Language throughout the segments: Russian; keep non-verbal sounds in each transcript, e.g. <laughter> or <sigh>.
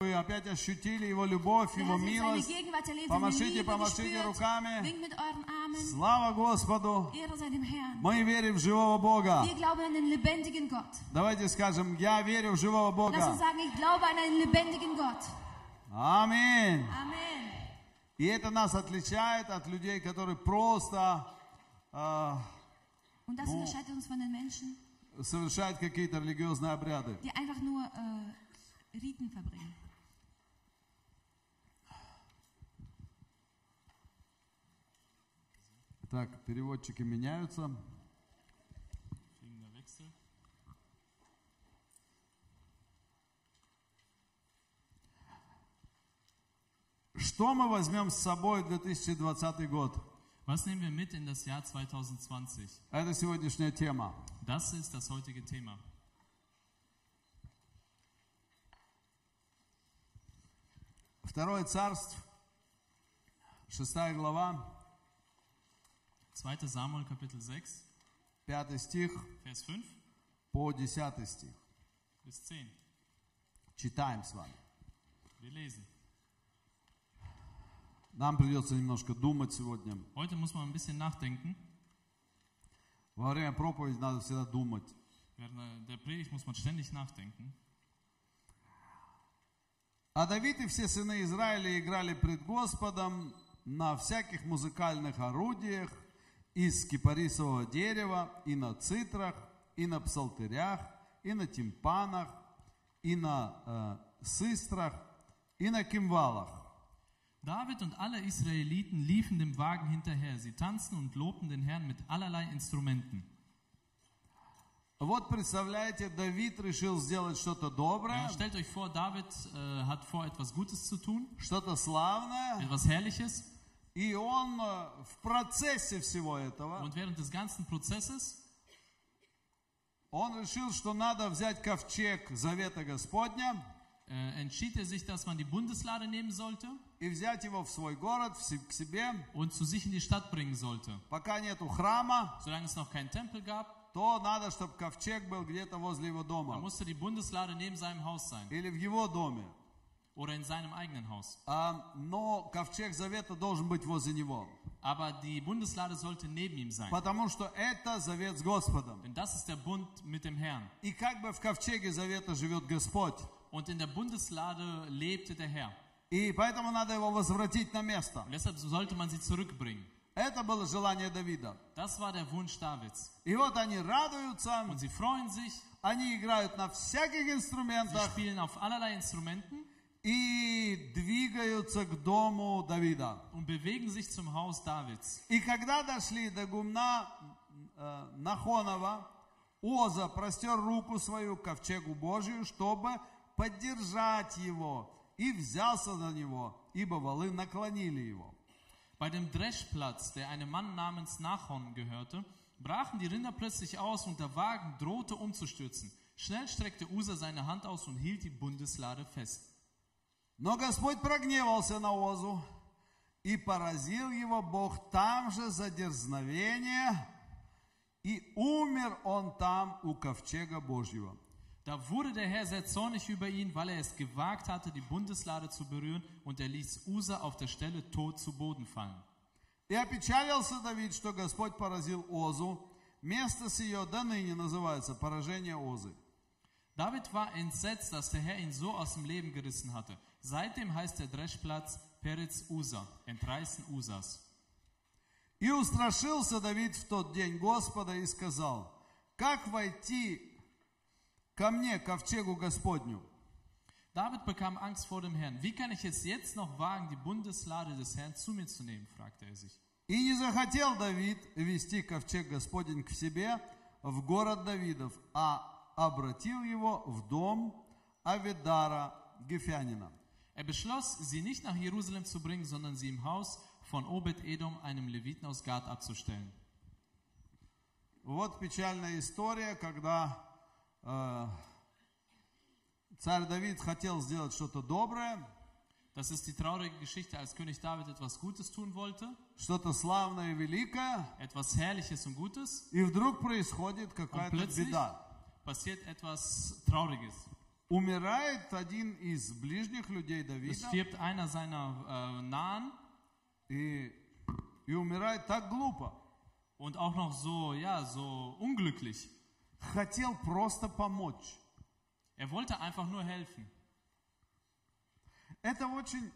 вы опять ощутили Его любовь, Его милость. Помашите, помашите руками. Слава Господу! Мы верим в живого Бога. Давайте скажем, я верю в живого Бога. Аминь. И это нас отличает от людей, которые просто э, Oh. совершают какие-то религиозные обряды. die einfach nur äh, Riten verbringen. Так, переводчики меняются. Что мы возьмем с собой в 2020 год? Was nehmen wir mit in das Jahr 2020? Это сегодняшняя тема. Das ist das heutige Thema. Второе царство, шестая глава, 2. Samuel Kapitel 6, пятый стих Vers 5 по десятый стих. bis 10. Читаем с вами. Wir lesen. Нам придется немножко думать сегодня. Heute muss man ein bisschen nachdenken. Во время проповеди надо всегда думать. Während der Predigt muss man ständig nachdenken. А Давид и все сыны Израиля играли пред Господом на всяких музыкальных орудиях из кипарисового дерева, и на цитрах, и на псалтырях, и на тимпанах, и на э, систрах, и на кимвалах. David und alle Israeliten liefen dem Wagen hinterher. Sie tanzten und lobten den Herrn mit allerlei Instrumenten. Вот представляете, Давид решил сделать что-то доброе, Ja, stellt euch vor, David äh, hat vor, etwas Gutes zu tun, что-то славное, etwas Herrliches. И он э, в процессе всего этого, Und während des ganzen Prozesses он решил, что надо взять ковчег Завета Господня, äh, entschied er sich, dass man die Bundeslade nehmen sollte и взять его в свой город, в к себе, und zu sich in die Stadt bringen sollte. пока нету храма, Solange es noch keinen Tempel gab, то надо, чтобы ковчег был где-то возле его дома musste die Bundeslade neben seinem Haus sein или в его доме. oder in seinem eigenen Haus. А, но ковчег Завета должен быть возле него, Aber die Bundeslade sollte neben ihm sein. потому что это завет с Господом. Denn das ist der Bund mit dem Herrn. И как бы в ковчеге Завета живет Господь. Und in der Bundeslade lebte der Herr. И поэтому надо его возвратить на место. Und deshalb sollte man sie zurückbringen. Это было желание Давида. Das war der Wunsch Davids. И вот они радуются, Und sie freuen sich, они играют на всяких sie инструментах spielen auf allerlei Instrumenten и двигаются к дому Давида. und bewegen sich zum Haus Davids. И когда дошли до гумна э, Нахонова, Оза простер руку свою к ковчегу Божию, чтобы поддержать его, и взялся на него, ибо валы наклонили его. Bei dem Dreschplatz, der einem Mann namens Nachon gehörte, brachen die Rinder plötzlich aus und der Wagen drohte umzustürzen. Schnell streckte Usa seine Hand aus und hielt die Bundeslade fest. Но Господь прогневался на Озу, и поразил его Бог там же за дерзновение, и умер он там у ковчега Божьего. Da wurde der Herr sehr zornig über ihn, weil er es gewagt hatte, die Bundeslade zu berühren, und er ließ Usa auf der Stelle tot zu Boden fallen. И опечалился Давид, что Господь поразил Озу. Место с ее до ныне называется поражение Озы. David war entsetzt, dass der Herr ihn so aus dem Leben gerissen hatte. Seitdem heißt der Dreschplatz Peretz Usa, Entreißen Usas. И устрашился Давид в тот день Господа и сказал, как войти ко мне, ковчегу Господню? David bekam Angst vor dem Herrn. Wie kann ich es jetzt noch wagen, die Bundeslade des Herrn zu mir zu nehmen, fragte er sich. И не захотел Давид вести ковчег Господень к себе в город Давидов, а обратил его в дом Авидара Гефянина. Er beschloss, sie nicht nach Jerusalem zu bringen, sondern sie im Haus von Obed-Edom, einem Leviten aus Gad, abzustellen. Вот печальная история, когда э, царь Давид хотел сделать что-то доброе, Das ist die traurige Geschichte, als König David etwas Gutes tun wollte, что-то славное и великое, etwas Herrliches und Gutes, и вдруг происходит und какая-то plötzlich беда. passiert etwas Trauriges. Умирает один из ближних людей Es Давида, stirbt einer seiner äh, Nahen и, и умирает так глупо. und auch noch so, ja, so unglücklich. Хотел просто помочь. Er wollte einfach nur helfen. Это очень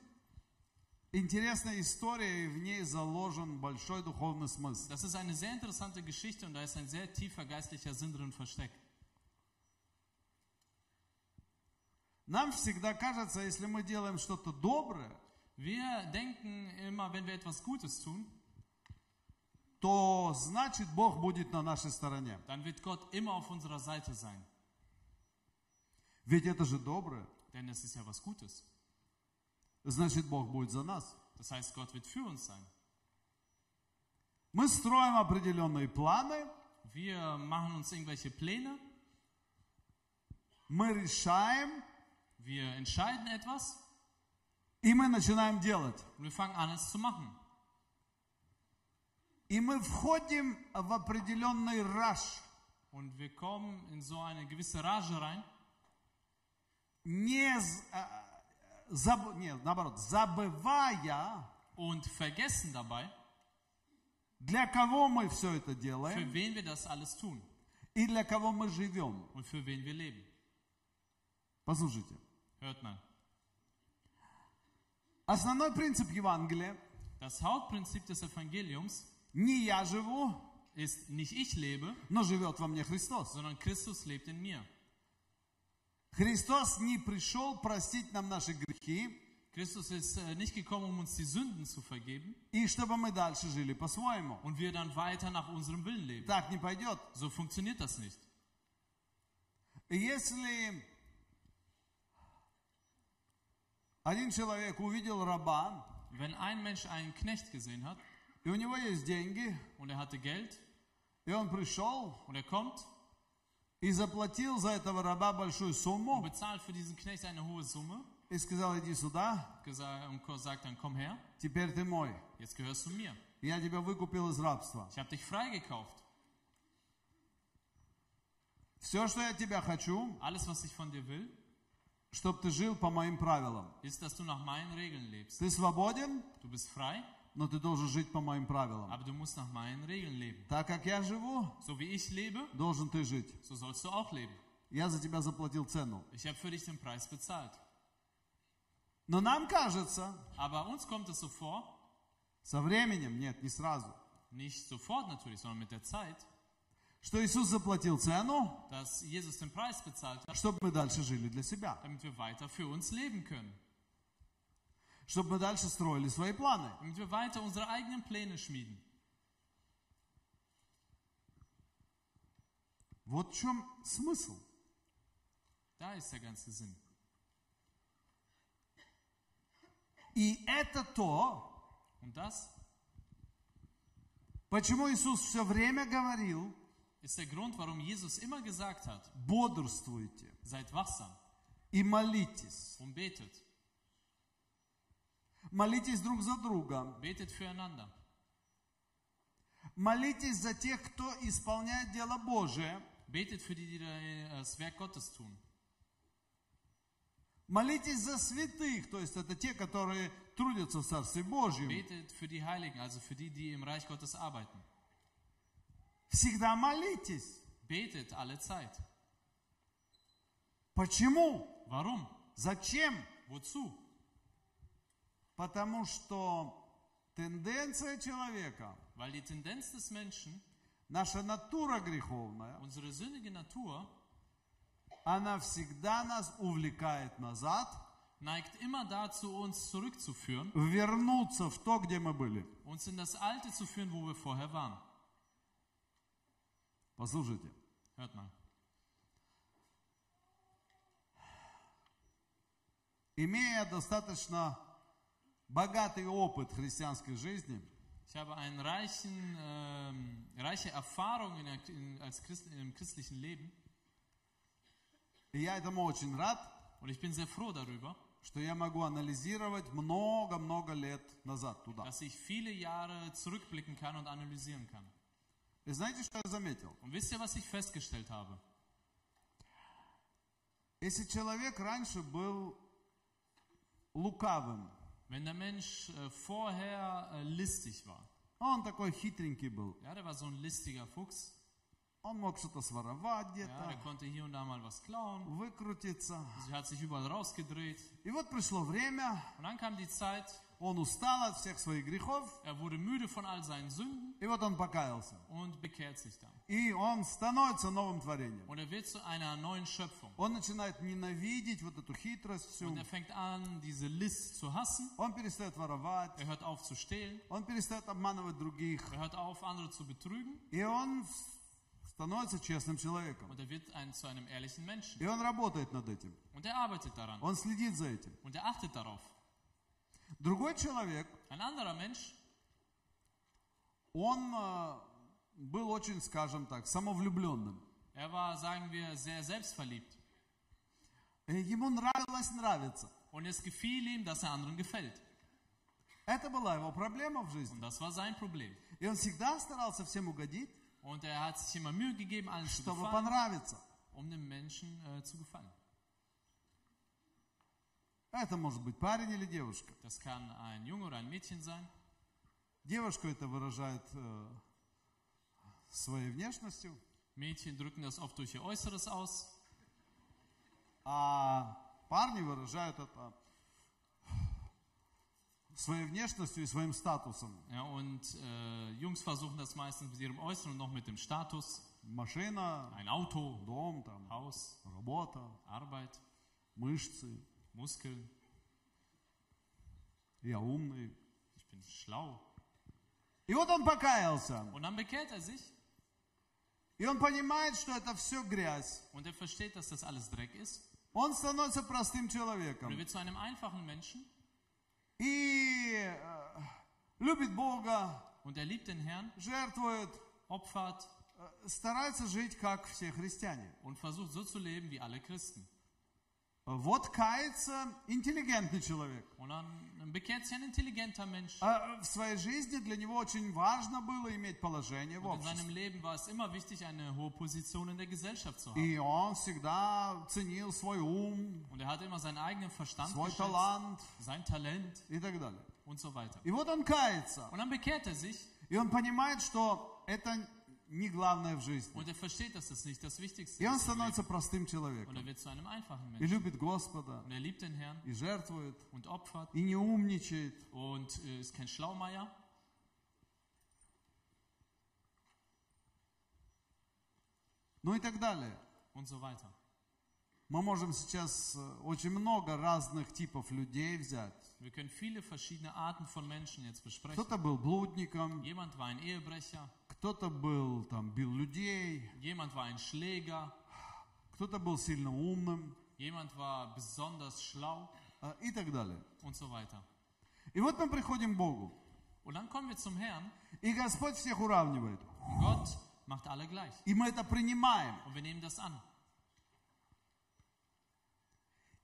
интересная история, и в ней заложен большой духовный смысл. Das ist eine sehr interessante Geschichte und da ist ein sehr tiefer geistlicher Sinn drin versteckt. Нам всегда кажется, если мы делаем что-то доброе, Wir denken immer, wenn wir etwas Gutes tun, то значит Бог будет на нашей стороне. dann wird Gott immer auf unserer Seite sein. Ведь это же доброе. Denn es ist ja was Gutes. Значит, Бог будет за нас. Das heißt, Gott wird für uns sein. Мы строим определенные планы, Wir machen uns irgendwelche Pläne, мы решаем, wir entscheiden etwas и мы начинаем делать. und wir fangen an, es zu machen. И мы входим в определенный раш, Und wir kommen in so eine gewisse Rage rein, не, з- а, заб- не, наоборот, забывая, und vergessen dabei, для кого мы все это für делаем wen wir das alles tun и для кого мы живем. und für wen wir leben. Послушайте. Hört mal. Основной принцип Евангелия Das Hauptprinzip des Evangeliums не я живу, ist nicht ich lebe, но живет во мне Христос. sondern Christus lebt in mir. Христос не пришел простить нам наши грехи, Christus ist äh, nicht gekommen, um uns die Sünden zu vergeben и чтобы мы дальше жили по-своему. und wir dann weiter nach unserem Willen leben. Так не пойдет. So funktioniert das nicht. Если один человек увидел раба, Wenn ein Mensch einen Knecht gesehen hat и у него есть деньги, und er hatte Geld и он пришел und er kommt и заплатил за этого раба большую und сумму bezahlt für diesen Knecht eine hohe Summe и сказал, иди сюда, gesa- und sagt dann, komm her, теперь ты мой. jetzt gehörst du mir. Я тебя выкупил из рабства. Ich habe dich freigekauft. Все, что я от тебя хочу, Alles, was ich von dir will, Чтобы ты жил по моим правилам. ist, dass du nach meinen Regeln lebst. Ты свободен, Du bist frei, но ты должен жить по моим правилам. aber du musst nach meinen Regeln leben. Так как я живу, So wie ich lebe, должен ты жить. so sollst du auch leben. Я за тебя заплатил цену. Ich habe für dich den Preis bezahlt. Но нам кажется, Aber uns kommt es so vor, со временем, нет, не сразу, nicht sofort natürlich, sondern mit der Zeit, что Иисус заплатил цену, dass Jesus den Preis bezahlt hat, чтобы мы дальше жили для себя. damit wir weiter für uns leben können. Чтобы мы дальше строили свои планы. Damit wir weiter unsere eigenen Pläne schmieden. Вот в чем смысл. Da ist der ganze Sinn. И это то, Und das почему Иисус все время говорил, ist der Grund, warum Jesus immer gesagt hat, бодрствуйте seid wachsam и молитесь. und betet. Молитесь друг за друга. Betet füreinander. Молитесь за тех, кто исполняет дело Божие. Betet für die, die das Werk Gottes tun. Молитесь за святых, то есть это те, которые трудятся в Царстве Божьем. Betet für die Heiligen, also für die, die im Reich Gottes arbeiten. Всегда молитесь. Betet alle Zeit. Почему? Warum? Зачем? Wozu? Потому что тенденция человека, Weil die Tendenz des Menschen, наша натура греховная, unsere sündige Natur, она всегда нас увлекает назад, neigt immer dazu, uns zurückzuführen, вернуться в то, где мы были. uns in das Alte zu führen, wo wir vorher waren. Послушайте, Hört имея достаточно богатый опыт христианской жизни, Ich habe eine reichen, ähm, reiche Erfahrung in in, als Christ, im christlichen Leben и я этому очень рад, und ich bin sehr froh darüber, что я могу анализировать много-много лет назад туда. dass ich viele Jahre zurückblicken kann und analysieren kann. И знаете, что я заметил? Und wisst ihr, was ich festgestellt habe? Если человек раньше был лукавым, Wenn der Mensch äh, vorher äh, listig war, он такой хитренький был, ja, der war so ein listiger Fuchs, он мог что-то своровать ja, der где-то, konnte hier und da mal was klauen, выкрутиться. sie hat sich überall rausgedreht. И вот пришло время, Und dann kam die Zeit, он устал от всех своих грехов, er wurde müde von all seinen Sünden и вот он покаялся. und bekehrt sich dann. И он становится новым творением. Und er wird zu einer neuen Schöpfung. Он начинает ненавидеть вот эту хитрость всю. Und er fängt an, diese List zu hassen. Он перестает воровать, Er hört auf zu stehlen. он перестает обманывать других. Er hört auf, andere zu betrügen. И он становится честным человеком. Und er wird ein, zu einem ehrlichen Menschen. И он работает над этим. Und er arbeitet daran. Он следит за этим. Und er achtet darauf. Другой человек, Ein anderer Mensch, он э, был очень, скажем так, самовлюбленным. er war, sagen wir, sehr selbstverliebt. Ему нравилось нравиться. Und es gefiel ihm, dass er anderen gefällt. Это была его проблема в жизни. Und das war sein Problem. И он всегда старался всем угодить, Und er hat sich immer Mühe gegeben, allen zu чтобы gefallen, понравиться. um dem Menschen äh, zu gefallen. Это может быть парень или девушка. Das kann ein Junge oder ein Mädchen sein. Девушка это выражает э, своей внешностью, Mädchen drücken das oft durch ihr Äußeres aus. а парни выражают это своей внешностью и своим статусом. Ja, und äh, Jungs versuchen das meistens mit ihrem Äußeren und noch mit dem Status. Машина, Ein Auto, дом, там, Haus, работа, Arbeit, мышцы. Muskeln. Я умный. Ich bin schlau. И вот он покаялся. Und dann bekehrt er sich И он понимает, что это все грязь. und er versteht, dass das alles Dreck ist. Он становится простым Und er человеком. wird zu einem einfachen Menschen И э, любит Бога, und er liebt den Herrn, жертвует, opfert э, старается жить, как все христиане. und versucht so zu leben wie alle Christen. Вот кается интеллигентный человек. Und dann bekehrt sich ein intelligenter Mensch. А в своей жизни для него очень важно было иметь положение в Und in seinem обществе. Leben war es immer wichtig, eine hohe Position in der Gesellschaft zu haben. И он всегда ценил свой ум, Und er hatte immer seinen eigenen Verstand, свой geschätzt, талант sein Talent и так далее. und so weiter. И вот он кается. Und dann bekehrt er sich И он понимает, что это не главное в жизни. und er versteht, dass das nicht das Wichtigste И он становится простым Und er человеком. wird zu einem einfachen И любит Господа, Und er liebt den Herrn и жертвует, und opfert и не умничает. und äh, ist kein Schlaumeier. Ну и так далее. und so weiter. Мы можем сейчас э, очень много разных типов людей взять. Wir können viele verschiedene Arten von Menschen jetzt besprechen. Кто-то был блудником, Jemand war ein Ehebrecher, кто-то был там, бил людей, jemand war ein Schläger, кто-то был сильно умным jemand war besonders schlau э, и так далее. und so weiter. И вот мы приходим к Богу. Und dann kommen wir zum Herrn И Господь всех уравнивает. und Gott macht alle gleich. И мы это принимаем. Und wir nehmen das an.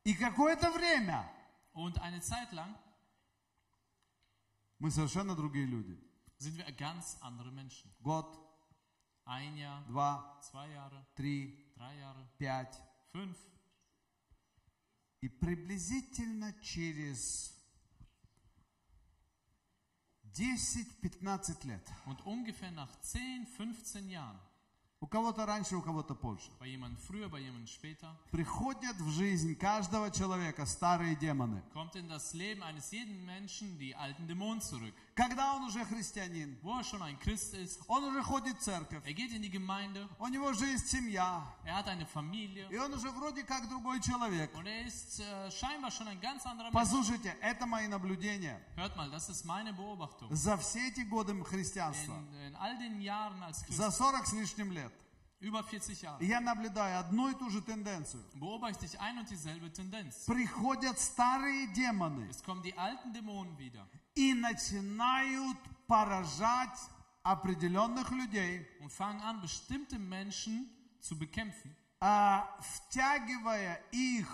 И какое-то время Und eine Zeit lang мы совершенно другие люди. sind wir ganz andere Menschen. Год, Ein Jahr, два, zwei Jahre, три, drei Jahre, пять. fünf. И приблизительно через 10-15 лет. Und ungefähr nach 10, 15 Jahren, У кого-то раньше, у кого-то позже. bei jemandem früher, bei jemandem später, Приходят в жизнь каждого человека старые демоны. kommt in das Leben eines jeden Menschen die alten Dämonen zurück. Когда он уже христианин, Wo er schon ein Christ ist, он уже ходит в церковь, er geht in die Gemeinde, у него уже есть семья, er hat eine Familie и он уже вроде как другой человек. und er ist äh, scheinbar schon ein ganz anderer Mensch. Послушайте, это мои наблюдения. Hört mal, das ist meine Beobachtung. За все эти годы христианства, In, in all den Jahren als Christ, за 40 с лишним лет, über 40 Jahre, я наблюдаю одну и ту же тенденцию. beobachte ich ein und dieselbe Tendenz. Приходят старые демоны Es kommen die alten Dämonen wieder и начинают поражать определенных людей, und fangen an, bestimmte Menschen zu bekämpfen, а, втягивая их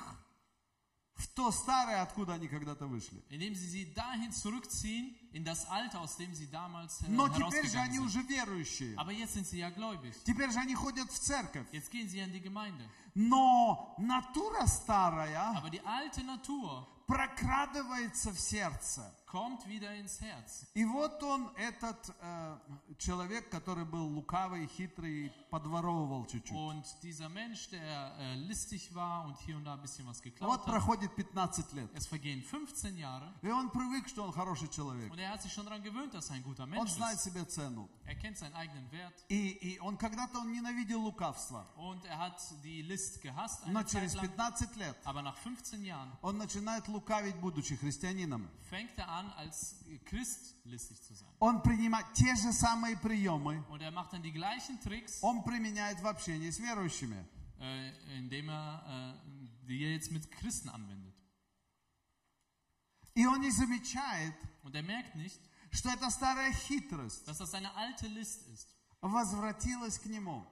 в то старое, откуда они когда-то вышли. indem sie sie dahin zurückziehen, in das Alter, aus dem sie damals äh, Но теперь же они sind. уже верующие. Aber jetzt sind sie ja gläubig. Теперь же они ходят в церковь. Jetzt gehen sie in die Gemeinde. Но натура старая Aber die alte Natur прокрадывается в сердце. Kommt wieder ins Herz. И вот он, этот э, человек, который был лукавый, хитрый, подворовывал чуть-чуть. Und dieser Mensch, der äh, listig war und hier und da ein bisschen was Вот hat, проходит 15 лет. es vergehen 15 Jahre И он привык, что он хороший человек. und er hat sich schon daran gewöhnt, dass er ein guter Он Mensch знает ist. себе цену. Er kennt seinen eigenen Wert И, и он когда-то он ненавидел лукавство. und er hat die List gehasst Но Zeit через lang. 15 лет Aber nach 15 Jahren он начинает лукавить, будучи христианином. fängt er an, als Christ listig zu sein. Он принимает те же самые приемы, Und er macht dann die gleichen Tricks, он применяет в общении с верующими. äh, indem er äh, die er jetzt mit Christen anwendet. И он не замечает, Und er merkt nicht, что эта старая хитрость dass das eine alte List ist, Возвратилась к нему.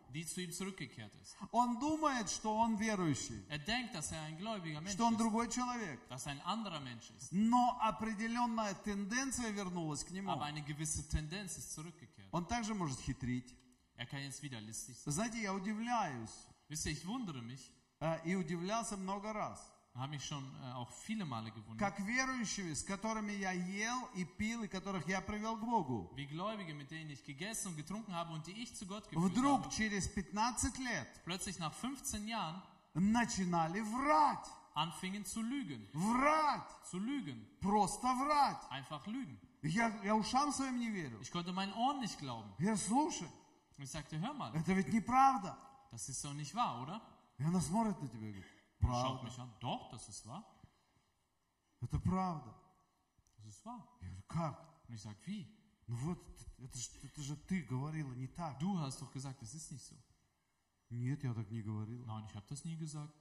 Он думает, что он верующий, Er denkt, dass er ein gläubiger Mensch что он другой человек. dass er ein anderer Mensch ist. Но определенная тенденция вернулась к нему. Aber eine gewisse Tendenz ist zurückgekehrt. Он также может хитрить. Er kann jetzt wieder listig sein. Знаете, я удивляюсь. Wisst ihr, ich wundere mich, э, И удивлялся много раз. habe mich schon äh, auch viele Male gewundert, Как верующими, с которыми я ел и пил, и которых я привел к Богу. wie Gläubige, mit denen ich gegessen und getrunken habe und die ich zu Gott geführt Вдруг habe, через 15 лет plötzlich nach 15 Jahren начинали врать. anfingen zu lügen. Врать. Zu lügen. Просто врать. Einfach lügen. Я, я ушам своим не верю. Ich konnte meinen Ohren nicht glauben. Я слушай, Und ich sagte, hör mal, это ведь неправда. das ist doch nicht wahr, oder? И она смотрит на тебя и говорит, Und schaut правда. Doch, das ist wahr. Это правда. Das ist wahr. Я говорю, как? Und ich sage, wie? Ну вот, это, это же ты говорила не так. Du hast doch gesagt, das ist nicht so. Нет, я так не говорила. Nein, ich habe das nie gesagt.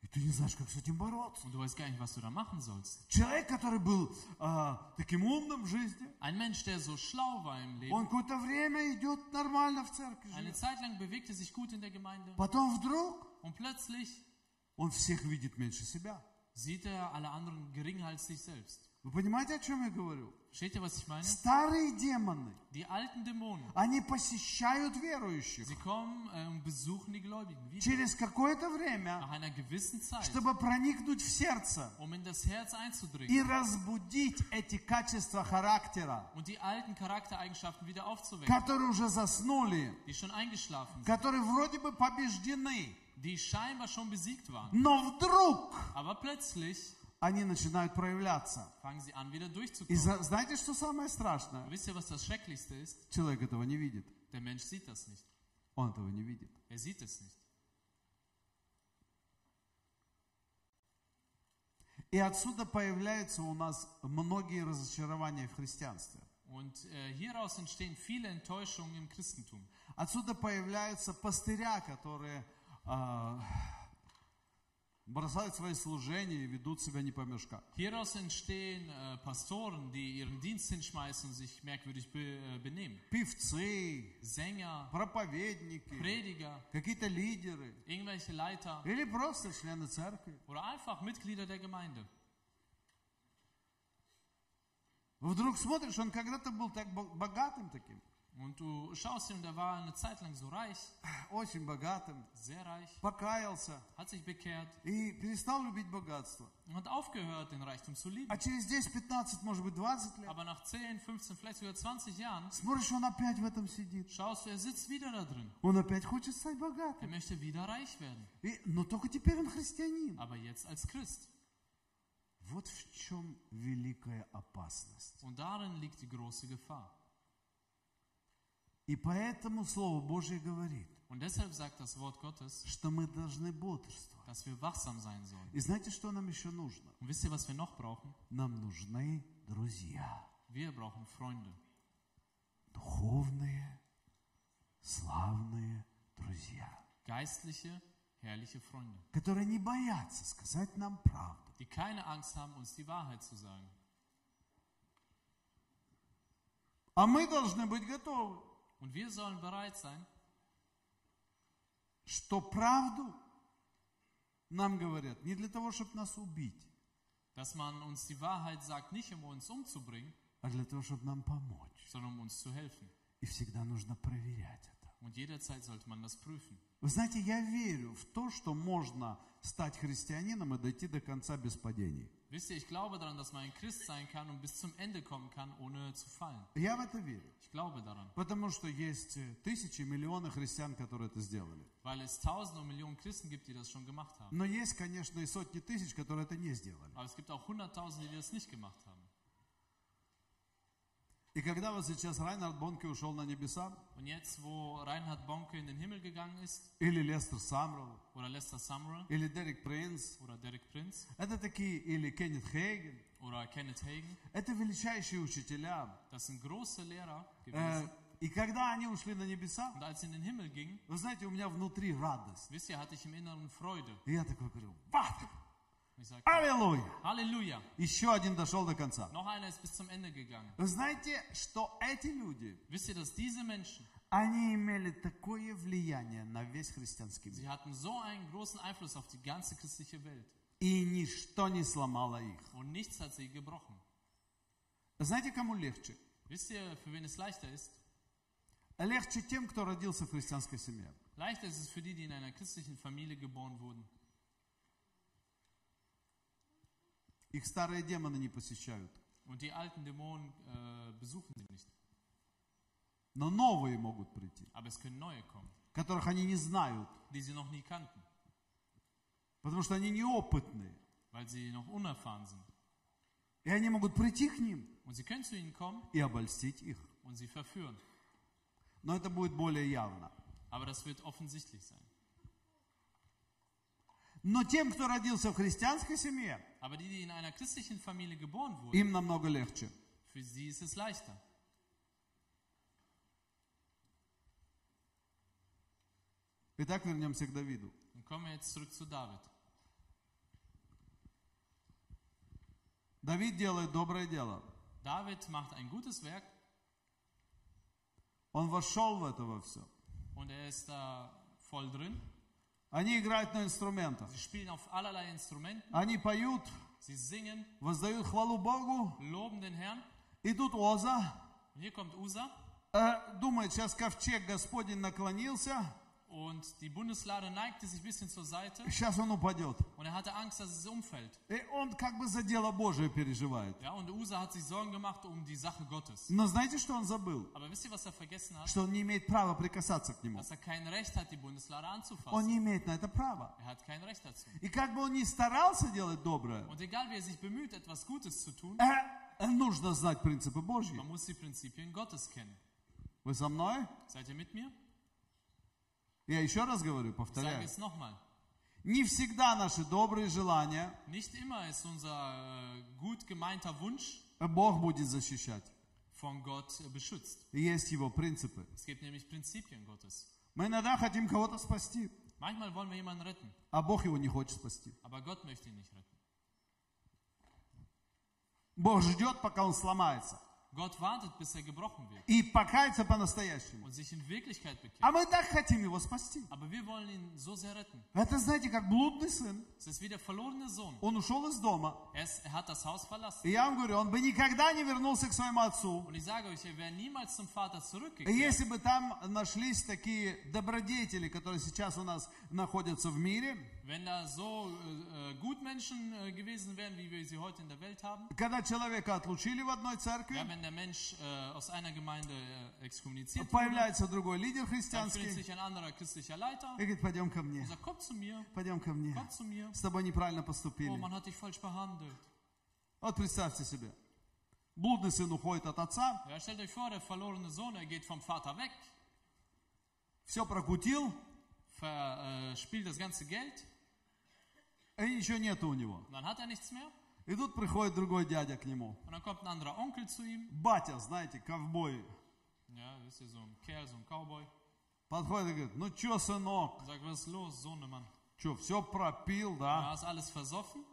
И ты не знаешь, как с этим бороться. Und du weißt gar nicht, was du da machen sollst. Человек, который был а, таким умным в жизни, Ein Mensch, der so schlau war im Leben, он какое-то время идет нормально в церковь. eine. Zeit lang bewegte sich gut in der Gemeinde Потом вдруг und plötzlich он всех видит меньше себя. sieht er alle anderen geringer als sich selbst. Вы понимаете, о чем я говорю? Versteht ihr, was ich meine? Старые демоны, Die alten Dämonen, они посещают верующих sie kommen äh, und besuchen die Gläubigen wieder. через какое-то время, Nach einer gewissen Zeit, чтобы проникнуть в сердце um in das Herz einzudringen и разбудить эти качества характера, und die alten Charaktereigenschaften wieder aufzuwecken, которые уже заснули, die schon eingeschlafen sind, которые вроде бы побеждены, die scheinbar schon besiegt waren. но вдруг Aber plötzlich они начинают проявляться. fangen sie an, wieder И durchzukommen. за- знаете, что самое страшное? Wisst ihr, was das Schrecklichste ist? Человек этого не видит. Der Mensch sieht das nicht. Он этого не видит. Er sieht es nicht. И отсюда появляются у нас многие разочарования в христианстве. Und äh, hieraus entstehen viele Enttäuschungen im Christentum. Отсюда появляются пастыря, которые а, бросают свои служения и ведут себя не по мешкам. Hieraus entstehen äh, Pastoren, die ihren Dienst hinschmeißen sich merkwürdig be, äh, benehmen. Певцы, Sänger, проповедники, Prediger, какие-то лидеры irgendwelche Leiter или просто члены церкви. oder einfach Mitglieder der Gemeinde. Вдруг смотришь, он когда-то был так бо- богатым таким, Und du schaust ihn, der war eine Zeit lang so reich, очень богатым, sehr reich, покаялся hat sich bekehrt и перестал любить богатство. und hat aufgehört, den Reichtum zu lieben. А через 10-15, может быть 20 лет, Aber nach 10, 15, vielleicht sogar 20 Jahren смотришь, он опять в этом сидит. schaust du, er sitzt wieder da drin. Он опять хочет стать Er богатым. möchte wieder reich werden, И- но только теперь он христианин. aber jetzt als Christ. Вот в чем великая опасность. Und darin liegt die große Gefahr. И поэтому Слово Божье говорит, Und deshalb sagt das Wort Gottes, что мы должны бодрствовать. dass wir wachsam sein sollen. И знаете, что нам еще нужно? Und wisst ihr, was wir noch brauchen? Нам нужны друзья. Wir brauchen Freunde. Духовные, славные друзья. Geistliche, herrliche Freunde, Которые не боятся сказать нам правду. die keine Angst haben, uns die Wahrheit zu sagen. А мы должны быть готовы, Und wir sollen bereit sein, что правду нам говорят не для того, чтобы нас убить, dass man uns die Wahrheit sagt, nicht um uns umzubringen, а для того, чтобы нам помочь. sondern um uns zu helfen. И всегда нужно проверять это. Und jederzeit sollte man das prüfen. Вы знаете, я верю в то, что можно стать христианином и дойти до конца без падений. Wisst ihr, ich glaube daran, dass man ein Christ sein kann und bis zum Ende kommen kann, ohne zu fallen. Я в это верю. Ich glaube daran, Потому что есть э, тысячи, миллионы христиан, которые это сделали. weil es tausende und Millionen Christen gibt, die das schon gemacht haben. Но есть, конечно, и сотни тысяч, которые это не сделали. Aber es gibt auch hunderttausende, die das nicht gemacht haben. И когда вот сейчас Райнард Бонке ушел на небеса, Und jetzt, wo Reinhard Bonke in den Himmel gegangen ist, или Лестер Самрел, oder Lester Summerall, или Дерек Принц, oder Derek Prince, это такие, или Кеннет Хейген, oder Kenneth Hagen, это величайшие учителя. das sind große Lehrer Э, gewesen. И когда они ушли на небеса, Und als sie in den Himmel gingen, вы знаете, у меня внутри радость. wisst ihr, hatte ich im Inneren Freude. И я такой говорю, «Вау! Und ich sagte, Аллилуйя! Halleluja! Еще один дошел до конца. Noch einer ist bis zum Ende gegangen. Вы знаете, что эти люди, Wisst ihr, dass diese Menschen, они имели такое влияние на весь христианский мир. sie hatten so einen großen Einfluss auf die ganze christliche Welt. И ничто не сломало их. Und nichts hat sie gebrochen. Знаете, кому легче? Wisst ihr, für wen es leichter ist? Легче тем, кто родился в христианской семье. Leichter ist es für die, die in einer christlichen Familie geboren wurden. Их старые демоны не посещают. Und die alten Dämonen äh, besuchen sie nicht. Но новые могут прийти, Aber es können neue kommen, которых они не знают, die sie noch nie kannten, потому что они неопытные. weil sie noch unerfahren sind. И они могут прийти к ним Und sie können zu ihnen kommen и обольстить их. und sie verführen. Но это будет более явно. Aber das wird offensichtlich sein. Но тем, кто родился в христианской семье, Aber die, die in einer christlichen Familie geboren wurden, им намного легче. für sie ist es leichter. Итак, вернемся к Давиду. Und kommen wir jetzt zurück zu David. Давид делает доброе дело. David macht ein gutes Werk Он вошел в это во все. und er ist da voll drin. Они играют на инструментах. Sie spielen auf allerlei Instrumenten, Они поют, sie singen, воздают хвалу Богу. loben den Herrn. И тут Оза Und hier kommt Usa э, думает, сейчас ковчег Господень наклонился, und die Bundeslade neigte sich ein bisschen zur Seite сейчас он упадет. und er hatte Angst, dass es umfällt. И он как бы за дело Божие переживает. Ja, und Usa hat sich Sorgen gemacht um die Sache Gottes. Но знаете, что он забыл? Aber wisst ihr, was er vergessen hat? Что он не имеет права прикасаться к нему. Dass er kein Recht hat, die Bundeslade Он anzufassen. не имеет на это права. Er hat kein Recht dazu. И как бы он ни старался делать доброе, Und egal wie er sich bemüht, etwas Gutes zu tun, э, нужно знать принципы Божьи. man muss die Prinzipien Gottes kennen. Вы со мной? Seid ihr mit mir? Я еще раз говорю, повторяю. Не всегда наши добрые желания Nicht immer ist unser äh, gut gemeinter Wunsch Бог будет защищать. von Gott äh, beschützt. Есть Его принципы. Es gibt nämlich Prinzipien Gottes. Мы иногда хотим кого-то спасти, Manchmal wollen wir jemanden retten, а Бог его не хочет спасти. aber Gott möchte ihn nicht retten. Бог ждет, пока он сломается. Gott wartet, bis er gebrochen wird И покается по-настоящему. und sich in Wirklichkeit bekehrt. А мы так хотим его спасти. Aber wir wollen ihn so sehr retten. Это, знаете, как блудный сын. Es ist wie der verlorene Sohn. Он ушел из дома. Er, ist, er hat das Haus verlassen. И я вам говорю, он бы никогда не вернулся к своему отцу. Und ich sage euch, er wäre niemals zum Vater zurückgekehrt. Если бы там нашлись такие добродетели, которые сейчас у нас находятся в мире, Wenn da so äh, äh, Gutmenschen äh, gewesen wären, wie wir sie heute in der Welt haben, когда человека отлучили в одной ja, церкви, wenn der Mensch äh, aus einer Gemeinde äh, exkommuniziert wurde, появляется другой лидер dann findet христианский sich ein anderer christlicher Leiter и говорит, пойдем ко мне, und sagt, komm zu mir, пойдем ко мне. komm zu mir. С тобой неправильно Oh, поступили. man hat dich falsch behandelt. Вот представьте себе. Блудный сын уходит от отца, Ja, stellt euch vor, der verlorene Sohn, er geht vom Vater weg, все прокутил, verspielt äh, spielt das ganze Geld И ничего нету у него. und dann hat er nichts mehr. И тут приходит другой дядя к нему. Und dann kommt ein anderer Onkel zu ihm. Батя, знаете, ковбой. Ja, wisst ihr, so ein Kerl, so ein Cowboy. Подходит и говорит, ну чё, сынок, Und sagt, was ist los, Sohnemann? чё, все пропил, Du да? hast alles versoffen?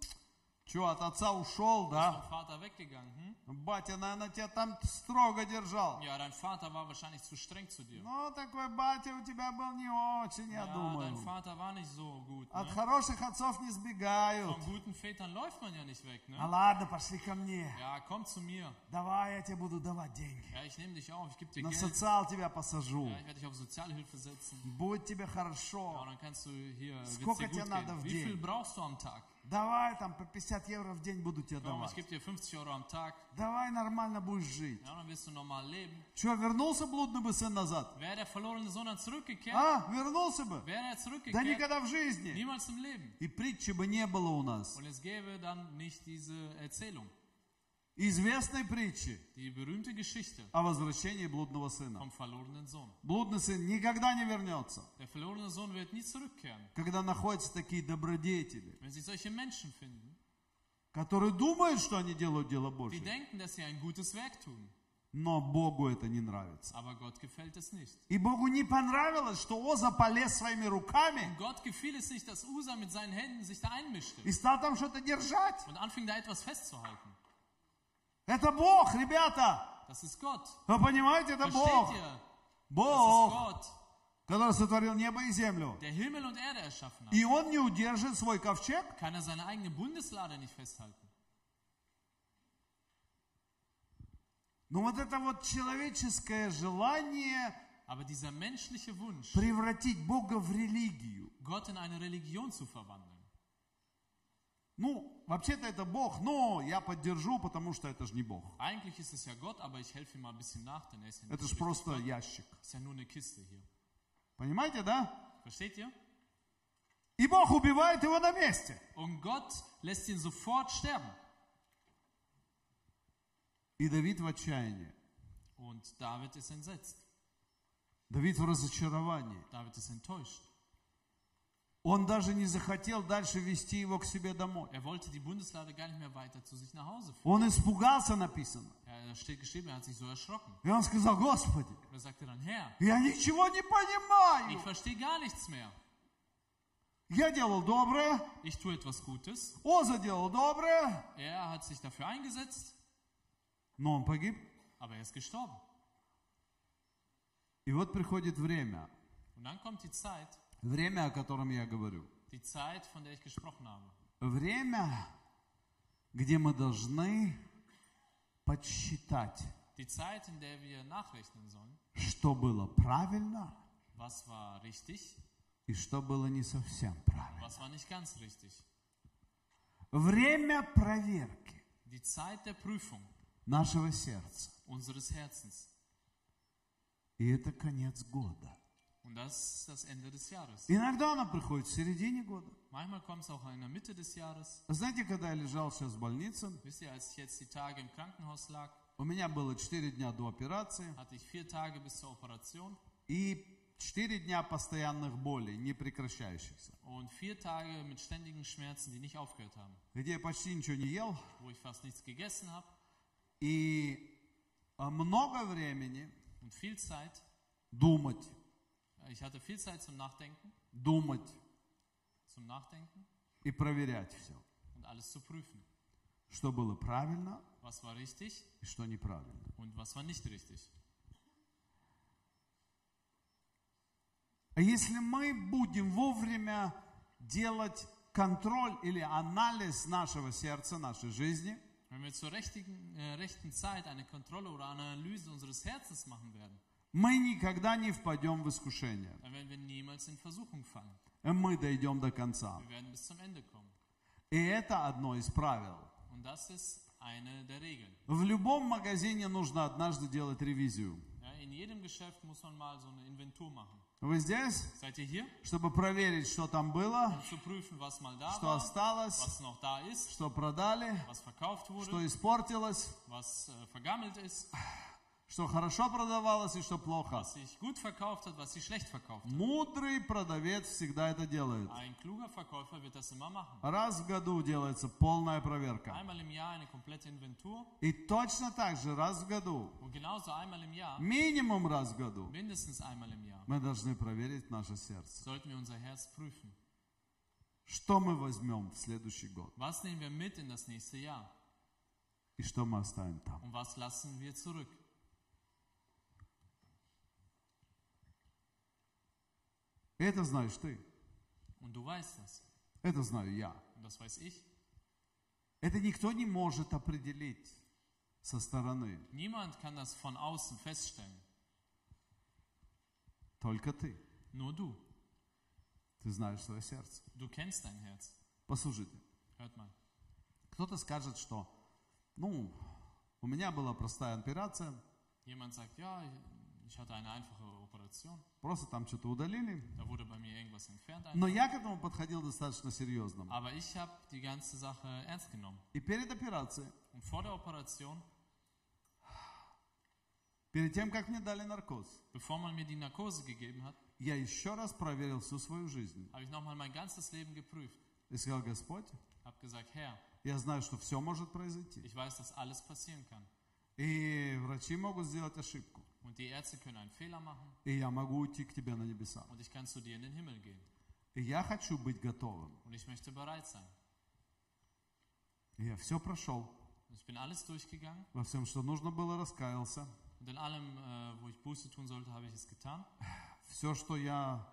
Че, от отца ушел, да? Vater weggegangen? Hm? Батя, наверное, тебя там строго держал. Ja, dein Vater war wahrscheinlich zu streng zu dir. Ну, такой батя у тебя был не очень, я Ja, думаю. dein Vater war nicht so gut. От Ne? хороших отцов не сбегают. Von guten Vätern läuft man ja nicht weg. А Ne? ладно, пошли ко мне. Ja, komm zu mir. Давай, я тебе буду давать деньги. Ja, ich nehme dich auf, ich gebe dir На Geld. социал тебя посажу. Ja, ich werde dich auf Sozialhilfe setzen. Будет тебе Ja, хорошо. dann kannst du hier, Сколько тебе надо gehen. в Wie день? viel brauchst du am Tag? Давай там по 50 евро в день буду тебе Komm, ich давать. gebe dir 50 Euro am Tag. Давай нормально будешь жить. Ja, dann wirst du normal leben. Че, вернулся блудный бы сын назад? Wäre der verlorene Sohn dann zurückgekehrt? А, вернулся бы? Wäre er Да zurückgekehrt? никогда в жизни. Niemals im Leben. И притчи бы не было у нас. Und es gäbe dann nicht diese Erzählung. Известной притчи о возвращении блудного сына. Блудный сын никогда не вернется, когда находятся такие добродетели, finden, которые думают, что они делают дело Божье, denken, но Богу это не нравится. И Богу не понравилось, что Оза полез своими руками nicht, и стал там что-то держать. und anfing da etwas festzuhalten. Это Бог, ребята. Вы понимаете, это Бог. Бог, который сотворил небо и землю. И Он не удержит свой ковчег. Er? Но вот это вот человеческое желание Aber dieser menschliche Wunsch, превратить Бога в религию. Gott in eine Religion zu verwandeln. Ну, вообще-то это Бог, но я поддержу, потому что это же не Бог. Eigentlich ist es ja Gott, aber ich helfe ihm mal ein bisschen nach, denn er ist ja, nicht Это же просто Gott. ящик. ist ja nur eine Kiste hier. Понимаете, да? Versteht ihr? И Бог убивает его на месте. Und Gott lässt ihn sofort sterben. И Давид в отчаянии. Und David ist entsetzt. Давид в разочаровании. David ist enttäuscht. Он даже не захотел дальше вести его к себе домой. Er wollte die Bundeslade gar nicht mehr weiter zu sich nach Hause führen. Он испугался, написано. Ja, da steht geschrieben, er hat sich so erschrocken. И он сказал, Господи, Und er sagte dann, Herr, я ничего не ich понимаю. verstehe gar nichts mehr. Я делал доброе, Ich tue etwas Gutes. Оза делал доброе, Er hat sich dafür eingesetzt, но он погиб. aber er ist gestorben. И вот приходит время, Und dann kommt die Zeit, время, о котором я говорю. die Zeit, von der ich gesprochen habe. Время, где мы должны подсчитать, Die Zeit, in der wir nachrechnen sollen, что было правильно was war richtig, и что было не совсем правильно. was war nicht ganz richtig. Время проверки Die Zeit der Prüfung нашего сердца. unseres Herzens. И это конец года. Und das ist das Ende des Jahres. Иногда она приходит в середине года. Manchmal kommt es auch in der Mitte des Jahres. Знаете, когда я лежал сейчас в больнице, Wisst ihr, als ich jetzt die Tage im Krankenhaus lag, у меня было 4 дня до операции hatte ich vier Tage bis zur Operation и 4 дня постоянных болей, не прекращающихся. und vier Tage mit ständigen Schmerzen, die nicht aufgehört haben, Где я почти ничего не ел. wo ich fast nichts gegessen habe И а, много времени und viel Zeit. думать, Ich hatte viel Zeit zum Nachdenken, думать zum Nachdenken и проверять все. und alles zu prüfen. Что было правильно Was war richtig и что неправильно. und was war nicht richtig. А если мы будем вовремя делать контроль или анализ нашего сердца, нашей жизни, Wenn wir zur richtigen, äh, rechten Zeit eine Kontrolle oder Analyse unseres Herzens machen werden, мы никогда не впадем в искушение. Мы дойдем до конца. И это одно из правил. В любом магазине нужно однажды делать ревизию. Вы здесь, чтобы проверить, что там было, um что осталось, что продали, что испортилось, äh, что хорошо продавалось и что плохо. was sich gut verkauft hat, was sich schlecht verkauft hat. Мудрый продавец всегда это делает. Ein kluger Verkäufer wird das immer machen. Раз в году делается полная проверка. Einmal im Jahr eine komplette Inventur И точно так же раз в году, und genauso einmal im Jahr, минимум раз в году, mindestens einmal im Jahr, мы должны проверить наше сердце. sollten wir unser Herz prüfen. Что мы возьмем в следующий год? Was nehmen wir mit in das nächste Jahr? И что мы оставим там? Und was lassen wir zurück? Это знаешь ты. Und du weißt das. Это знаю я. Und das weiß ich. Это никто не может определить со стороны. Niemand kann das von außen feststellen. Только ты. Nur du. Ты знаешь свое сердце. Du kennst dein Herz. Послушайте. Hört mal. Кто-то скажет, что, ну, у меня была простая операция, Jemand sagt, ja, ich hatte eine einfache Operation. Просто там что-то удалили. Da wurde bei mir irgendwas entfernt. Но я к этому подходил достаточно серьезно. Aber ich habe die ganze Sache ernst genommen. И перед операцией, Und vor der Operation, перед тем, как мне дали наркоз, bevor man mir die Narkose gegeben hat, я еще раз проверил всю свою жизнь. habe ich nochmal mein ganzes Leben geprüft. И сказал, Господь, Habe gesagt, Herr, я знаю, что все может произойти. ich weiß, dass alles passieren kann. И врачи могут сделать ошибку. Und die Ärzte können einen Fehler machen И я могу уйти к тебе на небеса. und ich kann zu dir in den Himmel gehen. И я хочу быть готовым. Und ich möchte bereit sein. Я все прошел. Ich bin alles durchgegangen Во всем, что нужно было, раскаялся. und in allem, äh, wo ich Buße tun sollte, habe ich es getan. Все, что я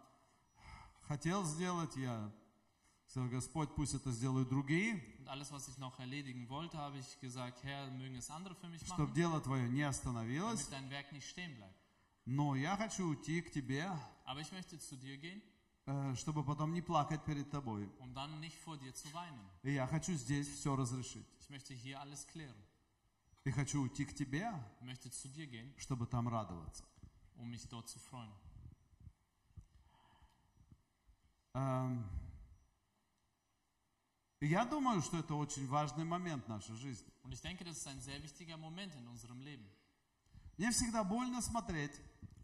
хотел сделать, я сказал, Господь, пусть это сделают другие, Und alles, was ich noch erledigen wollte, habe ich gesagt, Herr, mögen es andere für mich чтобы machen, дело твое не остановилось. damit dein Werk nicht stehen bleibt. Но я хочу уйти к тебе, Aber ich möchte zu dir gehen, э, чтобы потом не плакать перед тобой. um dann nicht vor dir zu weinen. И я хочу здесь все разрешить. Ich möchte hier alles klären. И хочу уйти к тебе, Ich möchte zu dir gehen, чтобы там радоваться. um mich dort zu freuen. Эм, и Я думаю, что это очень важный момент в нашей жизни. Und ich denke, das ist ein sehr wichtiger Moment in unserem Leben. Мне всегда больно смотреть,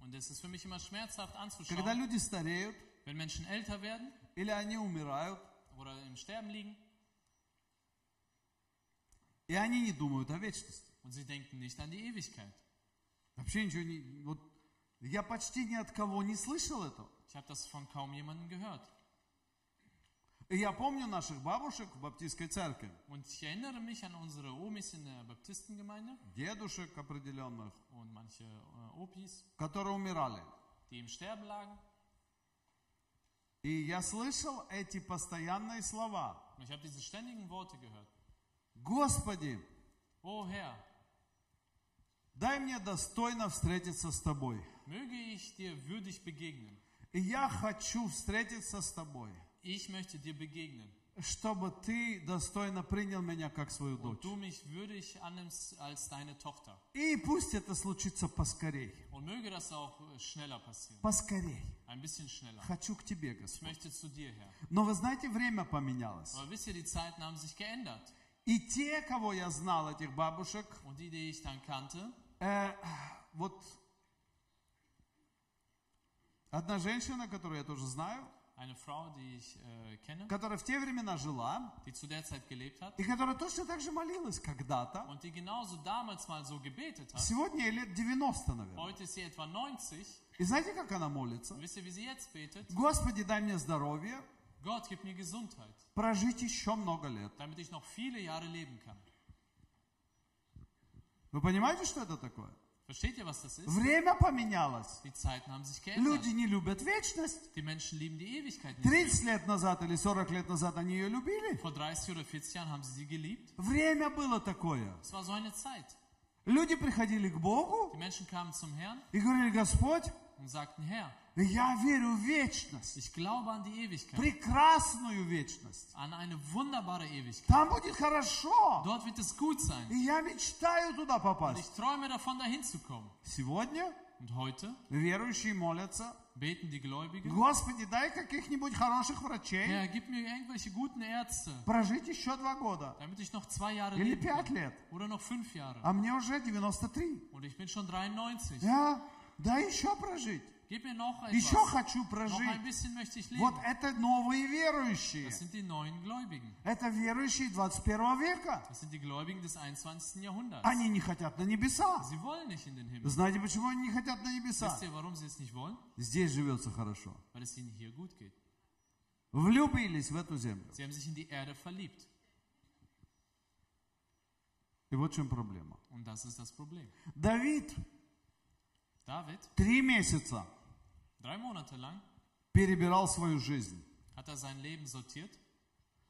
Und es ist für mich immer schmerzhaft когда anzuschauen, люди стареют wenn Menschen älter werden или они умирают, oder im Sterben liegen и они не думают о вечности. und sie denken nicht an die Ewigkeit. Вообще ничего не... Вот, я почти ни от кого не слышал этого. Ich habe das von kaum jemandem gehört. Я помню наших бабушек в баптистской церкви, Und ich erinnere mich an unsere Omis in der Baptistengemeinde дедушек определенных, und manche äh, Opis, которые умирали. die im Sterben lagen. И я слышал эти постоянные слова. Und ich habe diese ständigen Worte gehört. Господи, O Herr, дай мне достойно встретиться с Тобой. möge ich dir würdig begegnen. И я хочу встретиться с Тобой, Ich möchte dir begegnen. чтобы Ты достойно принял меня как свою Und дочь. du mich würdig annimmst als deine Tochter. И пусть это случится поскорей. Und möge das auch äh, schneller passieren. Поскорей. Ein bisschen schneller. Хочу к Тебе, Ich Господь. möchte zu dir, Herr. Но вы знаете, время поменялось. Aber wisst ihr, die Zeiten haben sich geändert. И те, кого я знал, этих бабушек, Und die, die ich dann kannte, э, вот одна женщина, которую я тоже знаю, eine Frau, die ich äh, kenne, которая в те времена жила, die zu der Zeit gelebt hat и которая точно так же молилась когда-то. und die genauso damals mal so gebetet hat. Сегодня ей лет 90, наверное. Heute ist sie etwa 90. И знаете, как она молится? Wisst ihr, wie sie jetzt betet? Господи, дай мне здоровье, Gott, gib mir Gesundheit, прожить еще много лет. damit ich noch viele Jahre leben kann. Вы понимаете, что это такое? Versteht ihr, was das ist? Время поменялось. Die Zeiten haben sich geändert. Люди не любят вечность. Die Menschen lieben die Ewigkeit nicht mehr. 30 лет назад или 40 лет назад они ее любили. Vor 30 oder 40 Jahren haben sie sie geliebt. Время было такое. Es war so eine Zeit. Люди приходили к Богу Die Menschen kamen zum Herrn и говорили, Господь, und sagten, Herr, я верю в вечность, ich glaube an die Ewigkeit, прекрасную вечность. an eine wunderbare Ewigkeit. Там будет хорошо. Dort wird es gut sein. И я mечтаю туда Und попасть. ich träume davon, dahin zu kommen. Сегодня Und heute верующие молятся, beten die Gläubigen, Господи, дай каких-нибудь хороших врачей Herr, gib mir irgendwelche guten Ärzte, прожить еще два года damit ich noch zwei Jahre или leben пять лет. Oder noch fünf Jahre. А мне уже 93. Und ich bin schon 93. Я, дай еще прожить. Еще хочу прожить. Вот это новые верующие. Это верующие 21 века. Das sind die Gläubigen des 21. Jahrhunderts. Они не хотят на небеса. Знаете, почему они не хотят на небеса? Здесь живется хорошо. Влюбились в эту землю. И вот в чем проблема. Давид три месяца drei Monate lang, перебирал свою жизнь. hat er sein Leben sortiert.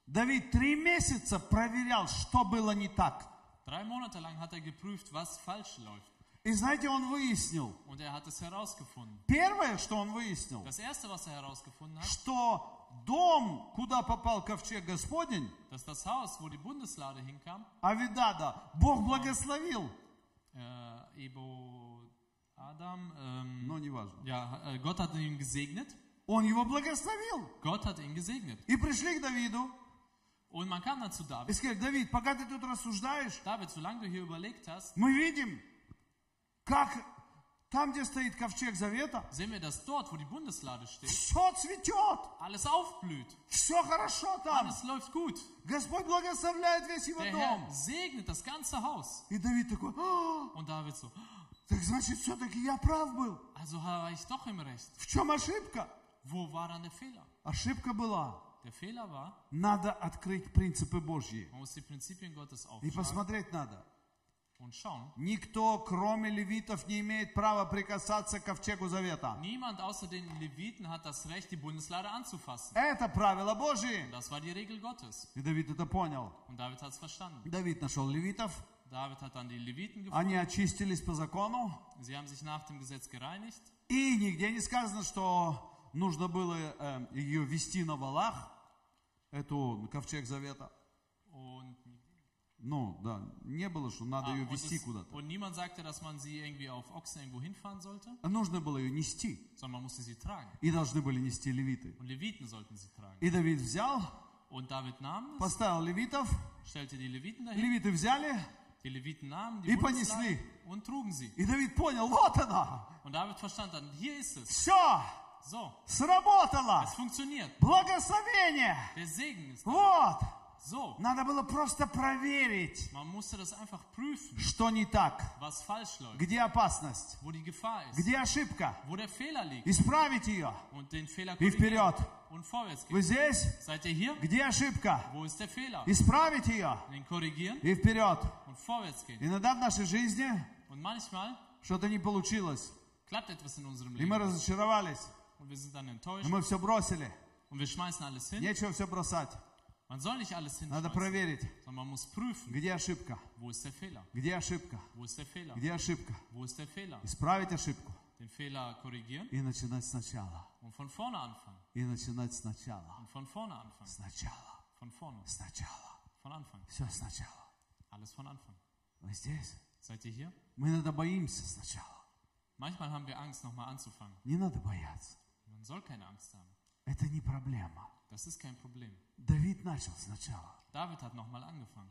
Давид три месяца проверял, что было не так. Drei Monate lang hat er geprüft, was falsch läuft. И знаете, он выяснил, Und er hat es herausgefunden. первое, что он выяснил, Das erste, was er herausgefunden hat, что дом, куда попал ковчег Господень, dass das Haus, wo die Bundeslade hinkam, Авидада, Бог благословил. äh, Ebo Adam, ähm, Но неважно. ja, äh, Gott hat ihn gesegnet. Он его благословил. Gott hat ihn gesegnet. И пришли к Давиду Und man kam dann zu и David. сказали, Давид, пока ты тут рассуждаешь, David, solange du hier überlegt hast, мы видим, как там, где стоит ковчег Завета, sehen wir, dass dort, wo die Bundeslade steht, все цветет, alles aufblüht. все хорошо там. Alles läuft gut. Господь благословляет весь его Der дом. Herr segnet das ganze Haus. И Давид такой, «А, Und David so, так значит, все-таки я прав был. also war ich doch im Recht. В чем ошибка? Wo war der Fehler? Ошибка была, Der Fehler war, надо открыть принципы Божьи. man muss die Prinzipien Gottes И посмотреть надо. und schauen. Никто, кроме левитов, не имеет права прикасаться к ковчегу Завета. Niemand außer den Leviten hat das Recht, die Bundeslade anzufassen. Это правило Божьи. Das war die Regel Gottes. И Давид это понял. Und David hat es verstanden. Давид нашел левитов, David hat dann die Leviten gefunden. они очистились по закону. Sie haben sich nach dem Gesetz gereinigt. И нигде не сказано, что нужно было э, ее вести на валах, эту ковчег Завета. Und, Ну, да, не было, что надо ah, ее вести куда-то. und niemand sagte, dass man sie irgendwie auf Ochsen irgendwo hinfahren sollte, Нужно было ее нести. sondern man musste sie tragen. И должны были нести левиты. Und Leviten sollten sie tragen. И Давид взял, Und David nahm es, поставил левитов, stellte die Leviten dahin. левиты взяли, Die Leviten nahmen die И понесли. und trugen sie. и Давид понял, вот она, Und David verstand dann, hier ist es. все, So, сработало, es funktioniert. благословение, Der Segen ist da. вот. So, Надо было просто проверить, man musste das einfach prüfen, что не так, was falsch läuft, где опасность, wo die Gefahr ist, где ошибка, wo der Fehler liegt исправить ее. und den Fehler И вперед. und vorwärts Вы здесь? Seid ihr hier? Где ошибка? Wo ist der Fehler? Исправить ее Den korrigieren и вперед. Иногда в нашей жизни что-то не получилось, и мы разочаровались, и мы все бросили. Нечего все бросать. Man soll nicht alles Надо проверить, sondern man muss prüfen, где ошибка, wo ist der Fehler? где ошибка, Wo ist der Fehler? где ошибка. Wo ist der Fehler? Исправить ошибку Den Fehler korrigieren и начинать сначала. und von vorne anfangen. И начинать сначала. Und von vorne anfangen. Сначала. Von vorne. Сначала. Von Anfang. Все сначала. Alles von Anfang. Вы здесь? Seid ihr hier? Мы иногда боимся сначала. Manchmal haben wir Angst, nochmal anzufangen. Не надо бояться. Man soll keine Angst haben. Это не проблема. Das ist kein Problem. Давид начал сначала. David hat nochmal angefangen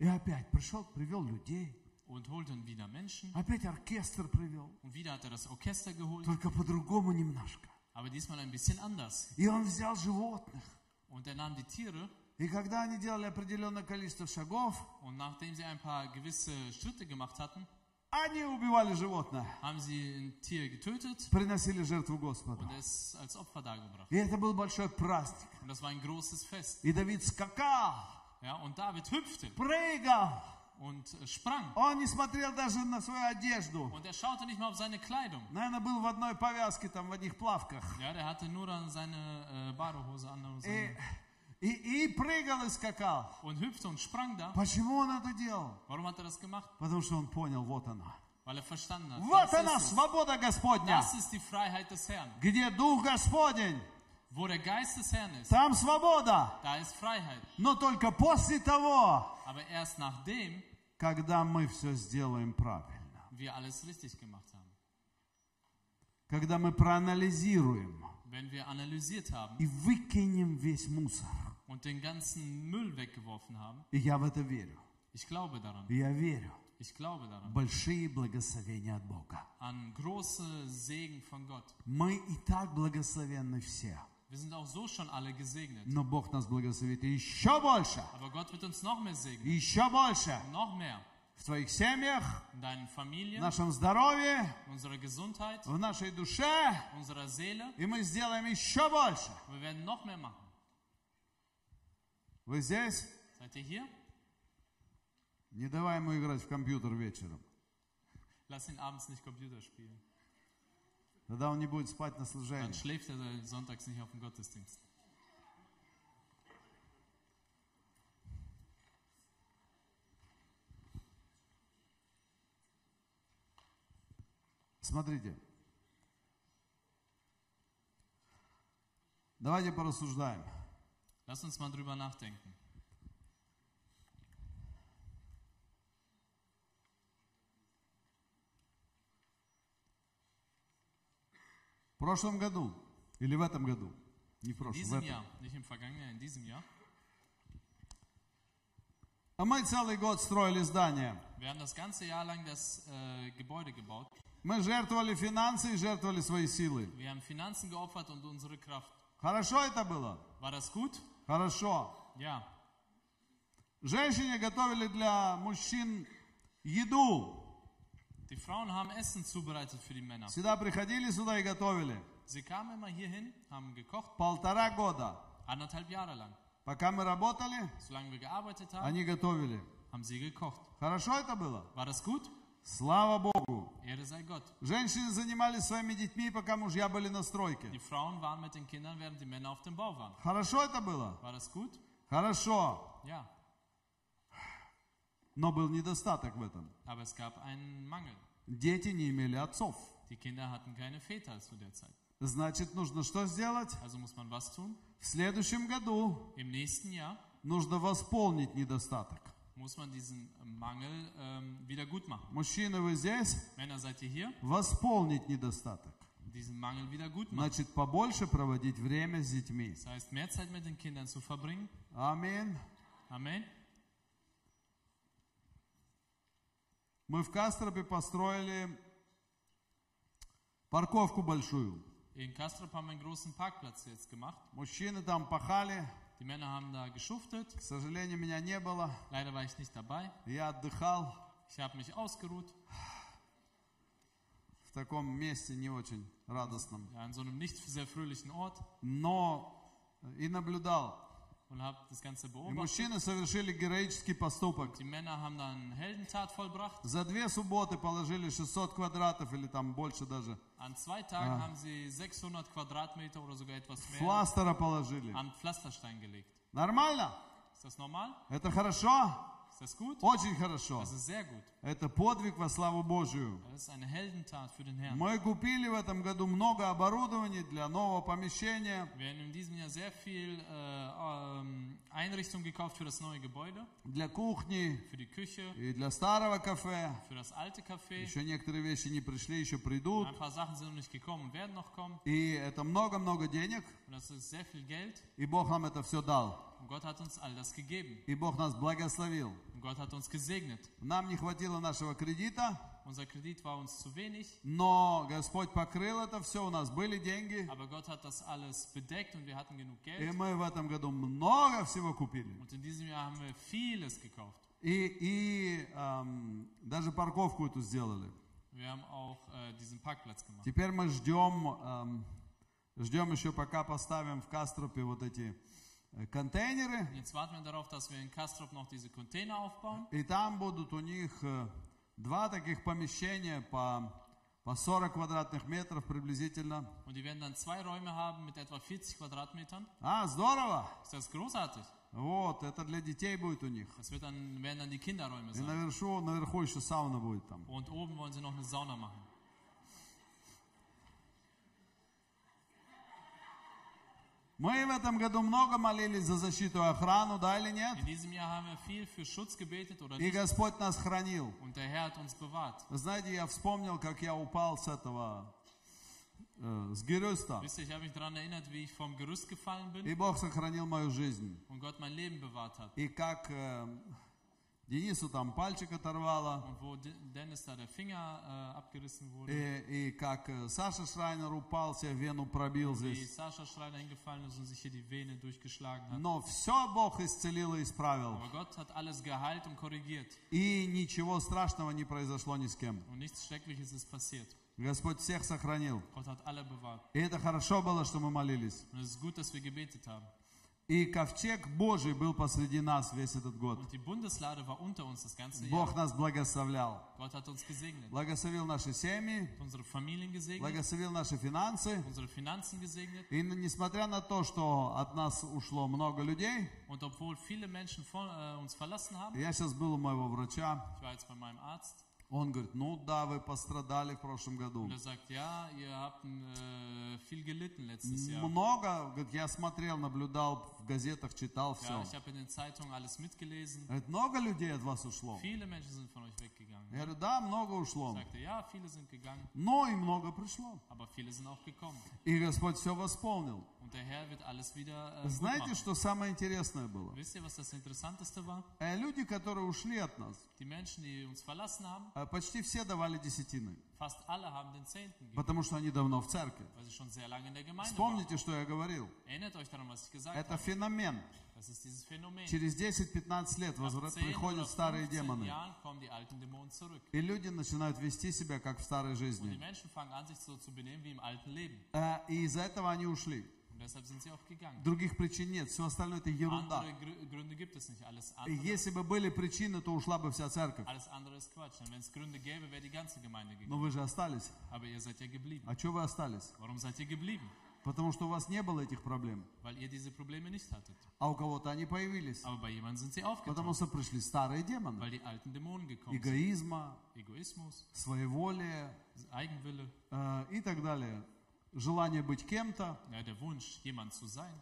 И опять пришел, привел людей. und holte wieder Menschen. Опять оркестр привел. Und wieder hat er das Orchester geholt, Только по-другому немножко. aber diesmal ein bisschen anders. И он взял животных. Und er nahm die Tiere И когда они делали определенное количество шагов, und nachdem sie ein paar gewisse Schritte gemacht hatten, они убивали животное. haben sie ein Tier getötet Приносили жертву Господу. und es als Opfer dargebracht. И это был большой праздник. Und das war ein großes Fest. И Давид скакал, Ja, und David hüpfte прыгал. und äh, sprang. Он не смотрел даже на свою одежду. Und er schaute nicht mal auf seine Kleidung. Наверное, был в одной повязке, там, в одних плавках. Ja, der hatte nur dann seine äh, Badehose an und, seine, и, и прыгал и скакал. und hüpfte und sprang da. Почему он это делал? Warum hat er das gemacht? Потому что он понял, вот она. Weil er verstanden hat. Вот она, свобода Господня. das ist die Freiheit des Herrn. Где Дух Господень, Wo der Geist des Herrn ist, там свобода. da ist Freiheit. Но только после того, Aber erst nachdem когда мы все сделаем правильно. wir alles richtig gemacht haben. Когда мы проанализируем Wenn wir analysiert haben и выкинем весь мусор. Und den ganzen Müll weggeworfen haben, я в это верю. ich glaube daran. Я верю. Ich glaube daran. Большие благословения от Бога. An große Segen von Gott. Мы и так благословенны все. Wir sind auch so schon alle gesegnet. Но Бог нас благословит еще больше. Aber Gott wird uns noch mehr segnen. Еще больше. Noch mehr. в твоих семьях, deinen в Familien, нашем здоровье, в нашей душе, Seele. и мы сделаем еще больше. Und wir werden noch mehr machen. Вы здесь? Seid ihr hier? Не давай ему играть в компьютер вечером. Lass ihn abends nicht Computer spielen. Тогда он не будет спать на Dann служении. schläft er sonntags nicht auf dem Gottesdienst. Смотрите. Давайте порассуждаем. Lass uns mal drüber nachdenken. В прошлом году или в этом году? Не в In прошлом, в diesem этом. Jahr, nicht im vergangenen, in diesem Jahr. А мы целый год строили здание. Wir haben das ganze Jahr lang das äh, Gebäude gebaut. Мы жертвовали финансы и жертвовали свои силы. Wir haben Finanzen geopfert und unsere Kraft. Хорошо это было? War das gut? Хорошо. Ja. Женщины готовили для мужчин еду. Die Frauen haben Essen zubereitet für die Männer. Сюда приходили, сюда и готовили. Sie kamen immer hierhin, haben gekocht, Полтора года. anderthalb Jahre lang. Пока мы работали, Solange wir gearbeitet haben, они готовили. haben sie gekocht. Хорошо это было? War das gut? Слава Богу. Ehre sei Gott. Женщины занимались своими детьми, пока мужья были на стройке. Die Frauen waren mit den Kindern, während die Männer auf dem Bau waren. Хорошо это было? War das gut? Хорошо. Ja. Но был недостаток в этом. Aber es gab einen Mangel. Дети не имели отцов. Die Kinder hatten keine Väter zu der Zeit. Значит, нужно что сделать? Also muss man was tun? В следующем году Im nächsten Jahr нужно восполнить недостаток. Muss man diesen Mangel ähm, wieder gut machen. Мужчины, вы здесь? Männer, seid ihr hier? Восполнить недостаток. Diesen Mangel wieder gut machen. Значит, побольше проводить время с детьми. Das heißt, mehr Zeit mit den Kindern zu verbringen. Аминь. Amen. Мы в Кастропе построили парковку большую. In Kastrop haben wir einen großen Parkplatz jetzt gemacht. Мужчины там пахали. Die Männer haben da geschuftet. К сожалению, меня не было. Leider war ich nicht dabei. Я отдыхал Ich habe mich ausgeruht. в таком месте не очень радостном. Ja, an so einem nicht sehr fröhlichen Ort. Но и наблюдал. Und habe das Ganze И beobachtet. мужчины совершили героический поступок. Die Männer haben dann Heldentat vollbracht. За две субботы положили 600 квадратов или там больше даже. An zwei Tagen haben sie 600 Quadratmeter oder sogar etwas mehr Фластера положили. an Pflasterstein gelegt. Нормально? Ist das normal? Это хорошо? Ist das gut? Очень хорошо. Das ist sehr gut. Это подвиг во славу Божию. Das ist eine Heldentat für den Herrn. Мы купили в этом году много оборудования для нового помещения, Wir haben in diesem Jahr sehr viel äh, ähm, Einrichtung gekauft für das neue Gebäude, для кухни für die Küche, и для старого кафе. für das alte Café. Еще некоторые вещи не пришли, еще придут. Ein paar Sachen sind noch nicht gekommen und werden noch kommen. И это много-много денег, Und das ist sehr viel Geld. и Бог нам это все дал. Gott hat uns all das gegeben. И Бог нас благословил. Gott hat uns gesegnet. Нам не хватило нашего кредита, Unser Kredit war uns zu wenig, но Господь покрыл это все, у нас были деньги. aber Gott hat das alles bedeckt und wir hatten genug И Geld. мы в этом году много всего купили. Und in diesem Jahr haben wir vieles gekauft. И, и эм, даже парковку эту сделали. Wir haben auch äh, diesen Parkplatz gemacht. Теперь мы ждем, эм, ждем еще пока поставим в Кастропе вот эти э, контейнеры. Und jetzt warten wir darauf, dass wir in Kastrop noch diese Container aufbauen. И там будут у них э, два таких помещения по, по 40 квадратных метров приблизительно. Und die werden dann zwei Räume haben mit etwa 40 Quadratmetern. А, здорово! Ist das großartig? Вот, это для детей будет у них. Das wird dann, werden dann die Kinderräume И sein. наверху, наверху еще сауна будет там. Und oben wollen sie noch eine Sauna machen. Мы в этом году много молились за защиту и охрану, да или нет? In diesem Jahr haben wir viel für Schutz gebetet oder И. Господь нас хранил. Und der Herr hat uns bewahrt. Вы знаете, я вспомнил, как я упал с этого, э, с Герюста. Wisst ihr, ich habe mich daran erinnert, wie ich vom Gerüst gefallen bin И Бог сохранил мою жизнь. und Gott mein Leben bewahrt hat. И как э, Денису там пальчик оторвало. und wo De- Dennis da der Finger äh, abgerissen wurde. И, и как э, Саша Шрайнер упал, себе вену пробил Wie здесь. Sascha Schreiner hingefallen ist und sich hier die Vene durchgeschlagen hat. Но все Бог исцелил и исправил. Aber Gott hat alles geheilt und korrigiert. И ничего страшного не произошло ни с кем. Und nichts Schreckliches ist passiert. Господь всех сохранил. Gott hat alle bewahrt. И это хорошо было, что мы молились. Und es ist gut, dass wir gebetet haben. И ковчег Божий был посреди нас весь этот год. Und die Bundeslade war unter uns das ganze Бог Jahr. нас благословлял. Gott hat uns gesegnet. Благословил наши семьи, Hat unsere Familien gesegnet. благословил наши финансы. Unsere Finanzen gesegnet. И несмотря на то, что от нас ушло много людей, Und obwohl viele Menschen von, äh, uns verlassen haben, я сейчас был у моего врача, ich war jetzt bei meinem Arzt, он говорит, ну да, вы пострадали в прошлом году. und er sagt, ja, ihr habt äh, viel gelitten letztes Jahr. Много, говорит, я смотрел, наблюдал, в газетах читал Ja, все. ich habe in den Zeitungen alles mitgelesen. Говорит, много людей от вас ушло. Viele Menschen sind von euch weggegangen. Я говорю, да, много ушло. Er sagte, ja, viele sind gegangen, Но и много пришло. aber viele sind auch gekommen. И Господь все восполнил. Und der Herr wird alles wieder äh, gut Знаете, что самое интересное было? Wisst ihr, was das Interessanteste war? Э, Люди, которые ушли от нас, Die Menschen, die uns verlassen haben, э, почти все давали десятины, fast alle haben den Zehnten gegeben, потому что они давно в церкви. weil sie schon sehr lange in der Gemeinde waren. Вспомните, что я говорил. Erinnert euch daran, was ich gesagt Это habe. феномен. Das ist dieses Phänomen. Через 10-15 лет Nach возвра- 10 oder приходят старые 15 демоны. Jahren kommen die alten Dämonen zurück. И люди начинают вести себя, как в старой Und die жизни. Menschen fangen an, sich so zu benehmen wie im alten Leben. Э, И из-за этого они ушли. Других причин нет. Все остальное это ерунда. И Если бы были причины, то ушла бы вся церковь. Но вы же остались. А что вы остались? Потому что у вас не было этих проблем. А у кого-то они появились. Потому что пришли старые демоны. Эгоизма, своеволие э, и так далее. Желание быть кем-то. ja, der Wunsch, jemand zu sein.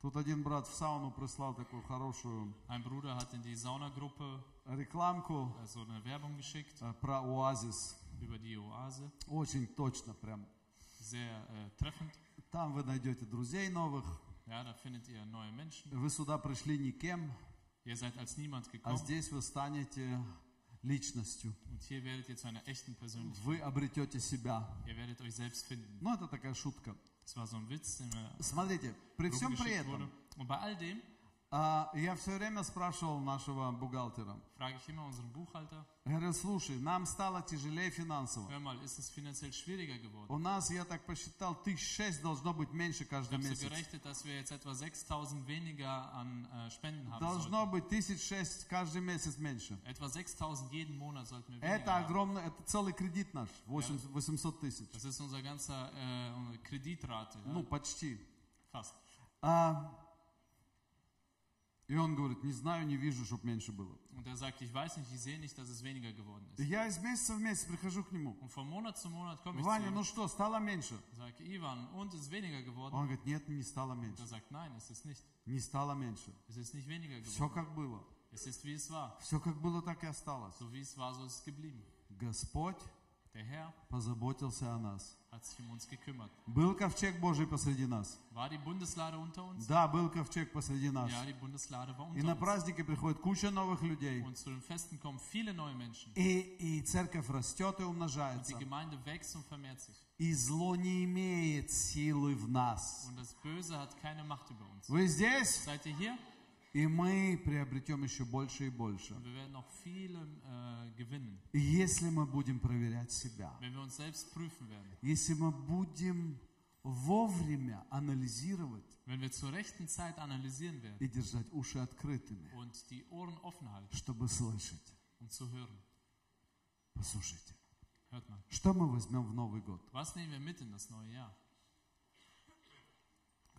Тут один брат в сауну прислал такую хорошую Ein Bruder hat in die Saunagruppe рекламку äh, so eine Werbung geschickt э, про оазис. über die Oase. Очень точно прям. Sehr äh, treffend. Там вы найдете друзей новых. Ja, da findet ihr neue Menschen. Вы сюда пришли никем, Ihr seid als niemand а здесь вы станете личностью. Вы обретете себя. Ну, это такая шутка. Смотрите, при всем при этом, А, я все время спрашивал нашего бухгалтера. frage ich immer unseren Buchhalter, говорю, слушай, нам стало тяжелее финансово. hör mal, ist es finanziell schwieriger geworden? У нас, я так посчитал, тысяч шесть должно быть меньше Ich каждый habe so месяц. gerechnet, dass wir jetzt etwa 6000 weniger an äh, Spenden haben Должно sollten. быть тысяч шесть каждый месяц меньше. Etwa 6000 jeden Monat sollten wir weniger Это haben. огромно, это целый кредит наш, 8 800 тысяч. Das ist unser ganzer äh, Kreditrate, ja? Ну, почти. fast. А, и он говорит, не знаю, не вижу, чтобы меньше было. Und er sagt, ich weiß nicht, ich sehe nicht, dass es weniger geworden И ist. я из месяца в месяц прихожу к нему. Und von Monat zu Monat komme ich Ваня, zu ну что, стало меньше? und sage, Ivan, und ist weniger geworden? Он говорит, нет, не стало Und меньше. er sagt, nein, es ist nicht. Не стало меньше. Es ist nicht weniger Все как было. Es ist, wie es war. Все как было, так и осталось. So wie es war, so ist es geblieben. Господь Der Herr позаботился о нас. Hat sich um uns gekümmert. Был ковчег Божий посреди нас. War die Bundeslade unter uns? Да, был ковчег посреди нас. Ja, die Bundeslade war И unter на uns. праздники приходит куча новых людей. Und zu den Festen kommen viele neue Menschen. И, и церковь растет и Und умножается. die Gemeinde wächst und vermehrt sich. И зло не имеет силы в нас. Und das Böse hat keine Macht über uns. Вы здесь? Seid ihr hier? И мы приобретем еще больше и больше. Äh, Если мы будем проверять себя. werden. Если мы будем вовремя анализировать werden и держать уши открытыми, halten, чтобы слышать. um. Послушайте, что мы возьмем в Новый год? Was nehmen wir mit in das neue Jahr?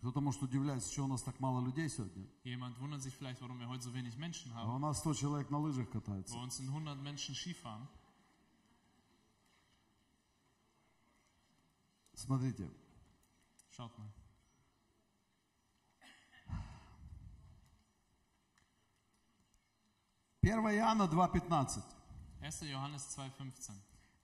Кто-то может удивляться, что у нас так мало людей сегодня. Jemand wundert sich vielleicht, warum wir heute so wenig Menschen А haben. у нас 100 человек на лыжах катаются. Bei uns sind 100 Menschen Skifahren. Смотрите, Schaut mal. Первое Иоанна 2.15. 1. Johannes 2,15.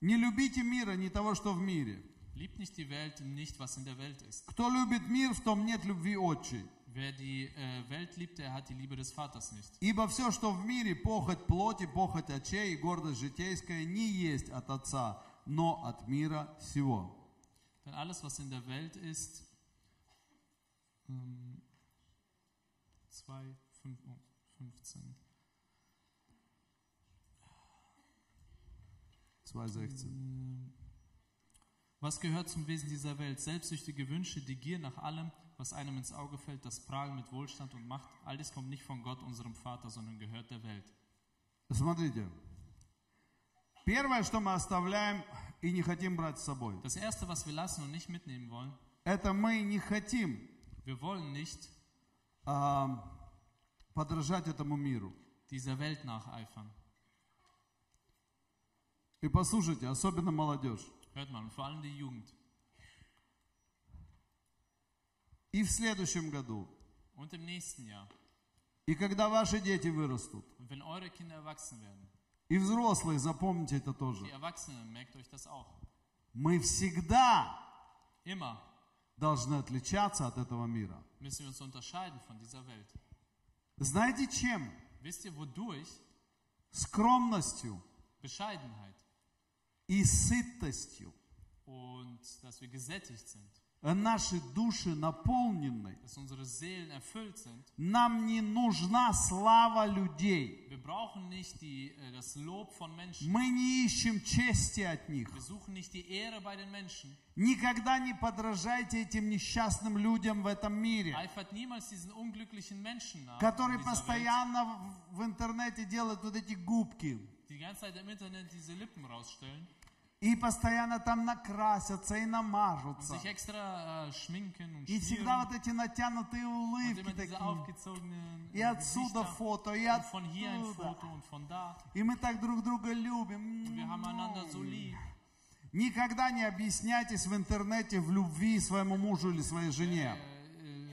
Не любите мира, не того, что в мире. Liebt nicht die Welt und nicht, was in der Welt ist. Кто любит мир, в том нет любви отчей. Wer die äh, Welt liebt, der hat die Liebe des Vaters nicht. Ибо все, что в мире, похоть плоти, похоть очей и гордость житейская, не есть от Отца, но от мира сего. Denn alles, was in der Welt ist, ähm, 2, 5, oh, 15. 2,16. Was gehört zum Wesen dieser Welt? Selbstsüchtige Wünsche, die Gier nach allem, was einem ins Auge fällt, das Prahlen mit Wohlstand und Macht, all dies kommt nicht von Gott, unserem Vater, sondern gehört der Welt. Смотрите. Первое, что мы оставляем и не хотим брать с собой, Das Erste, was wir lassen und nicht mitnehmen wollen, это мы не хотим wir wollen nicht а, подражать этому миру. dieser Welt nacheifern. И послушайте, особенно молодежь. Hört mal, und vor allem die Jugend. И в следующем году, Und im nächsten Jahr. и когда ваши дети вырастут, Und wenn eure Kinder erwachsen werden, и взрослые, запомните это тоже, die Erwachsenen, merkt euch das auch. мы всегда Immer должны отличаться от этого мира. müssen wir uns unterscheiden von dieser Welt. Знаете чем? Wisst ihr, wodurch? Скромностью Bescheidenheit И сытостью. und dass wir gesättigt sind, Наши души наполнены. dass unsere Seelen erfüllt sind. Нам не нужна слава людей. Wir brauchen nicht die, äh, das Lob von Menschen. Мы не ищем чести от них. Wir suchen nicht die Ehre bei den Menschen. Никогда не подражайте этим несчастным людям в этом мире, которые dieser Welt, постоянно в интернете делают вот эти губки. die ganze Zeit im Internet diese Lippen rausstellen И постоянно там накрасятся и намажутся. sich extra äh, schminken und И всегда вот эти натянутые улыбки такие. aufgezogenen И äh, отсюда Gesichter. фото, и Und von hier ein оттуда. Foto und von da. И мы так друг друга любим. Und wir haben einander so lieb. Никогда не объясняйтесь в интернете в любви своему мужу или своей жене. Äh, äh,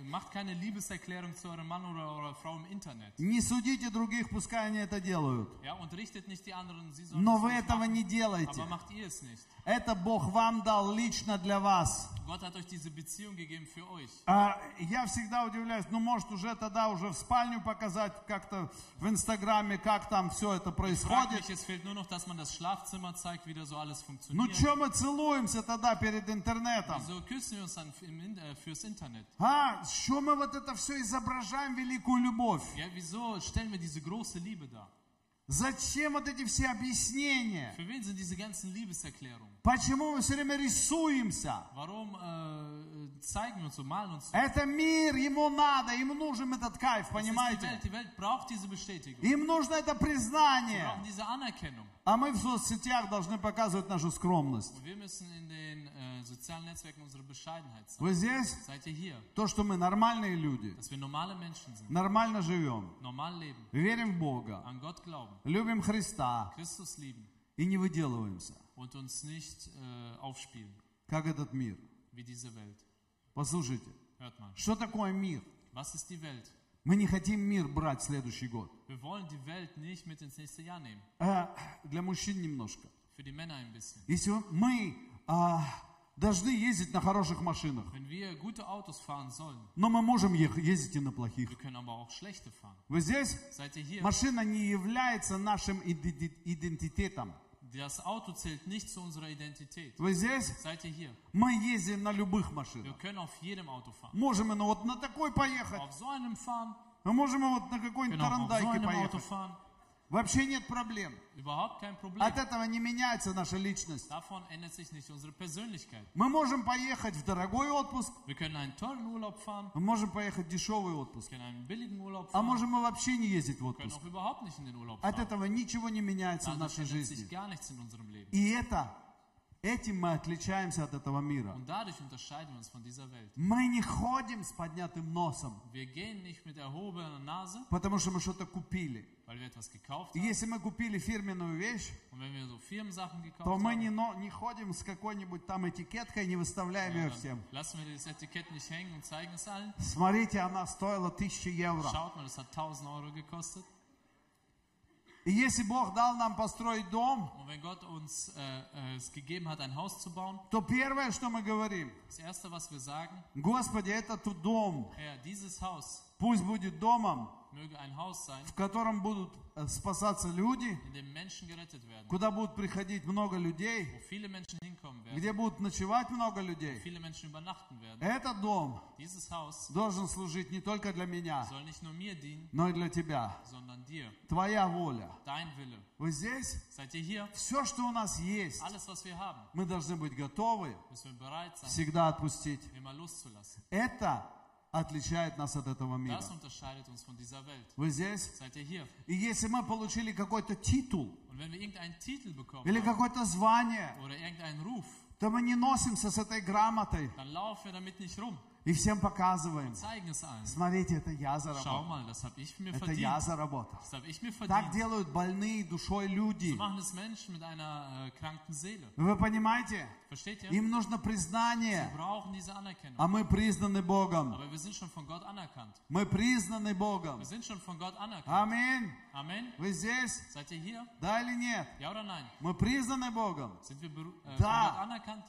macht keine Liebeserklärung zu eurem Mann oder eurer Frau im Internet. Не судите других, пускай они это делают. Ja, und richtet nicht die anderen, sie sollen Но es вы nicht этого machen, не делаете. aber macht ihr es nicht. Это Бог вам дал лично для вас. Gott hat euch diese Beziehung gegeben für euch. А, я всегда удивляюсь, ну может уже тогда уже в спальню показать как-то в Инстаграме, как там все это происходит. mich, es fehlt nur noch, dass man das Schlafzimmer zeigt, wie da so alles Ну что мы целуемся тогда перед интернетом? Wieso küssen wir uns dann im, In- äh, fürs Internet? А, что мы вот это все изображаем, великую любовь? Ja, wieso stellen wir diese große Liebe dar? Зачем вот эти все объяснения? Für wen sind diese ganzen Liebeserklärungen? Почему мы все время рисуемся? Warum äh, zeigen uns so, malen uns so? Это мир, ему надо, ему нужен этот кайф, ist die понимаете? Welt. Die Welt braucht diese Bestätigung. Им нужно это признание. brauchen diese Anerkennung. А мы в соцсетях должны показывать нашу скромность. Und wir müssen in den äh, sozialen Netzwerken unsere Bescheidenheit zeigen. Вы здесь? Seid ihr hier? То, что мы нормальные люди, Dass wir normale Menschen sind, нормально живем, normal leben, верим в Бога, an Gott glauben, любим Христа Christus lieben и не выделываемся, und uns nicht äh, aufspielen как этот мир. wie diese Welt. Послушайте, что такое мир? was ist die Welt? Мы не хотим мир брать в следующий год. Wir wollen die Welt nicht mit ins nächste Jahr nehmen. А, для мужчин немножко. Für die Männer ein bisschen. Если мы а, должны ездить на хороших машинах, Wenn wir gute Autos fahren sollen, но мы можем ездить и на плохих. wir können aber auch schlechte fahren. Вы здесь? Seid ihr hier? Машина не является нашим иде- идентитетом. Das Auto zählt nicht zu unserer Identität. Вы здесь? Seid ihr hier? Мы ездим на любых Wir машинах. können auf jedem Auto fahren. Можем на вот на такой поехать, Auf so einem fahren, а можем вот на какой-нибудь тарандайке поехать. Вообще нет проблем. Überhaupt kein Problem. От этого не меняется наша личность. Davon ändert sich nicht unsere Persönlichkeit. Мы можем поехать в дорогой отпуск, Wir können einen tollen Urlaub fahren, мы можем поехать в дешевый отпуск, wir können einen billigen Urlaub а можем мы вообще не ездить в können отпуск. auch überhaupt nicht in den Urlaub От этого ничего не меняется в Dadurch нашей ändert sich жизни. gar nichts in unserem Leben. И это, этим мы отличаемся от этого мира. Und dadurch unterscheiden wir uns von dieser Welt. Мы не ходим с поднятым носом, Wir gehen nicht mit erhobener Nase, потому что мы что-то купили. weil wir etwas gekauft haben. если мы купили фирменную вещь, Und wenn wir so Firmensachen gekauft то мы не, но- не ходим с какой-нибудь там этикеткой, не выставляем ее всем. lassen wir das Etikett nicht hängen und zeigen es allen. Смотрите, она стоила 1000 евро. Schaut mal, das hat 1000 Euro gekostet. И если Бог дал нам построить дом, Und wenn Gott uns äh, äh, es gegeben hat, ein Haus zu bauen, то первое, что мы говорим, das Erste, was wir sagen, Господи, этот дом, Herr, dieses Haus пусть будет домом, в котором будут э, спасаться люди, куда будут приходить много людей, где будут ночевать много людей. Этот дом должен служить не только для меня, но и для тебя. Твоя воля. Вы здесь? Все, что у нас есть, мы должны быть готовы всегда отпустить. Это отличает нас от этого мира. Das unterscheidet uns von dieser Welt. Вы здесь? Seid ihr hier? И если мы получили какой-то титул Und wenn wir irgendeinen Titel bekommen или какое-то звание, oder irgendeinen Ruf, то мы не носимся с этой грамотой dann laufen wir damit nicht rum. и всем показываем. Смотрите, это я заработал. mal, das habe ich mir Это я verdient. заработал. Das habe ich mir Так verdient. делают больные душой So люди. machen es Menschen mit einer äh, kranken Seele. Вы понимаете? Им нужно признание, а мы признаны Богом. Мы признаны Богом. Аминь. Вы здесь? Да или нет? Мы признаны Богом. Äh?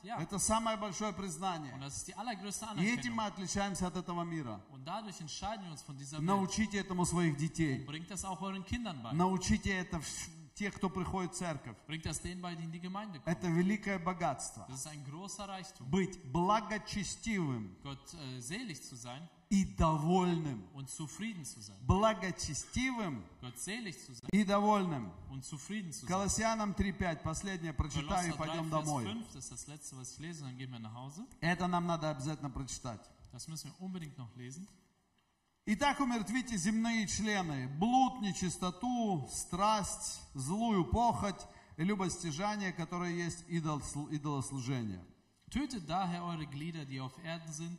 Ja. Это самое большое признание. И этим мы отличаемся от этого мира. Научите этому своих детей. Научите это тех, кто приходит в церковь. Denen. Это великое богатство. Быть благочестивым Gott äh, selig zu sein и довольным. und zufrieden zu sein. Благочестивым Gott selig zu sein и довольным. und zufrieden zu sein. Колоссянам 3.5, последнее прочитаю и Kolosser 3, пойдем домой. 5, das ist das letzte, was ich lese, dann gehen wir nach Hause. Это нам надо обязательно прочитать. Das müssen wir unbedingt noch lesen. Итак, умертвите земные члены, блуд, нечистоту, страсть, злую похоть любостяжание, которое есть идол, идолослужение. Tötet daher eure Glieder, die auf Erden sind,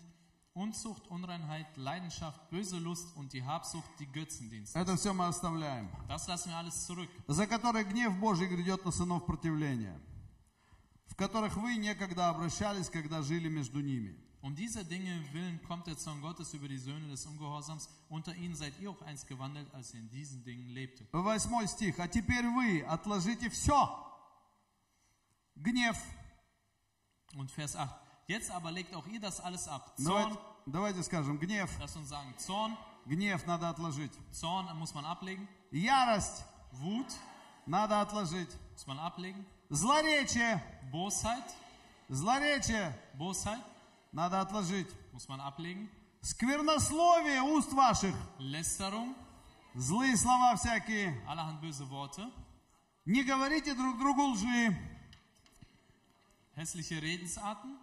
Unzucht, Unreinheit, Leidenschaft, böse Lust und die Habsucht, die Götzendienst. Это все мы оставляем. Das lassen wir alles zurück. За которые гнев Божий грядет на сынов противления, в которых вы некогда обращались, когда жили между ними. Um dieser Dinge willen kommt der Zorn Gottes über die Söhne des Ungehorsams. Unter ihnen seid ihr auch einst gewandelt, als ihr in diesen Dingen lebtet. Восьмой стих. А теперь вы отложите все. Гнев. Und Vers 8. Jetzt aber legt auch ihr das alles ab. Давайте, Zorn, давайте скажем, гнев. lass uns sagen, Zorn, Гнев надо отложить. Zorn muss man ablegen. Ярость Wut надо отложить. muss man ablegen. Злоречие. Bosheit, Злоречие Bosheit надо отложить. muss man ablegen. Сквернословие уст ваших. Lästerung, Злые слова всякие. allerhand böse Worte, Не говорите друг другу лжи. hässliche Redensarten,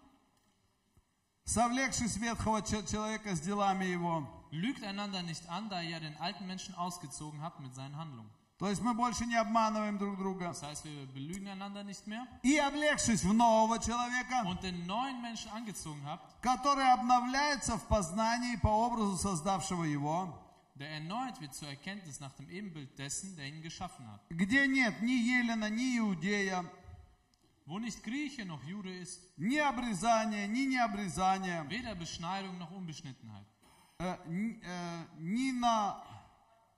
Совлекшись ветхого че- человека с делами его. lügt einander nicht an, da ihr ja den alten Menschen ausgezogen habt mit seinen Handlungen. То есть мы больше не обманываем друг друга. Das heißt, wir belügen einander nicht mehr И облегшись в нового человека, und den neuen Menschen angezogen habt, который обновляется в познании по образу создавшего его, der erneut wird zur Erkenntnis nach dem Ebenbild dessen, der ihn geschaffen hat. где нет ни Елена, ни Иудея, Wo nicht Grieche noch Jude ist, ни обрезания, ни необрезания, weder Beschneidung noch Unbeschnittenheit, э, н- э, ни на,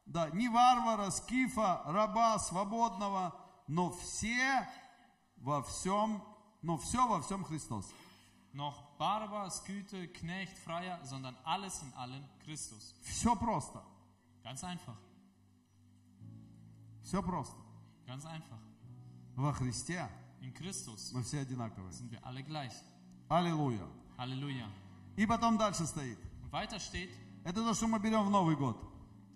да, ни варвара, скифа, раба, свободного, но все во всем, но все во всем Христос. noch Barbar, Sküte, Knecht, Freier, sondern alles in allen Christus. Все просто, Ganz einfach, все просто. ganz einfach. Во Христе In Christus мы все одинаковые. sind wir alle gleich. Аллилуйя. Halleluja. И потом дальше стоит. Weiter steht, Это то, что мы берем в Новый год.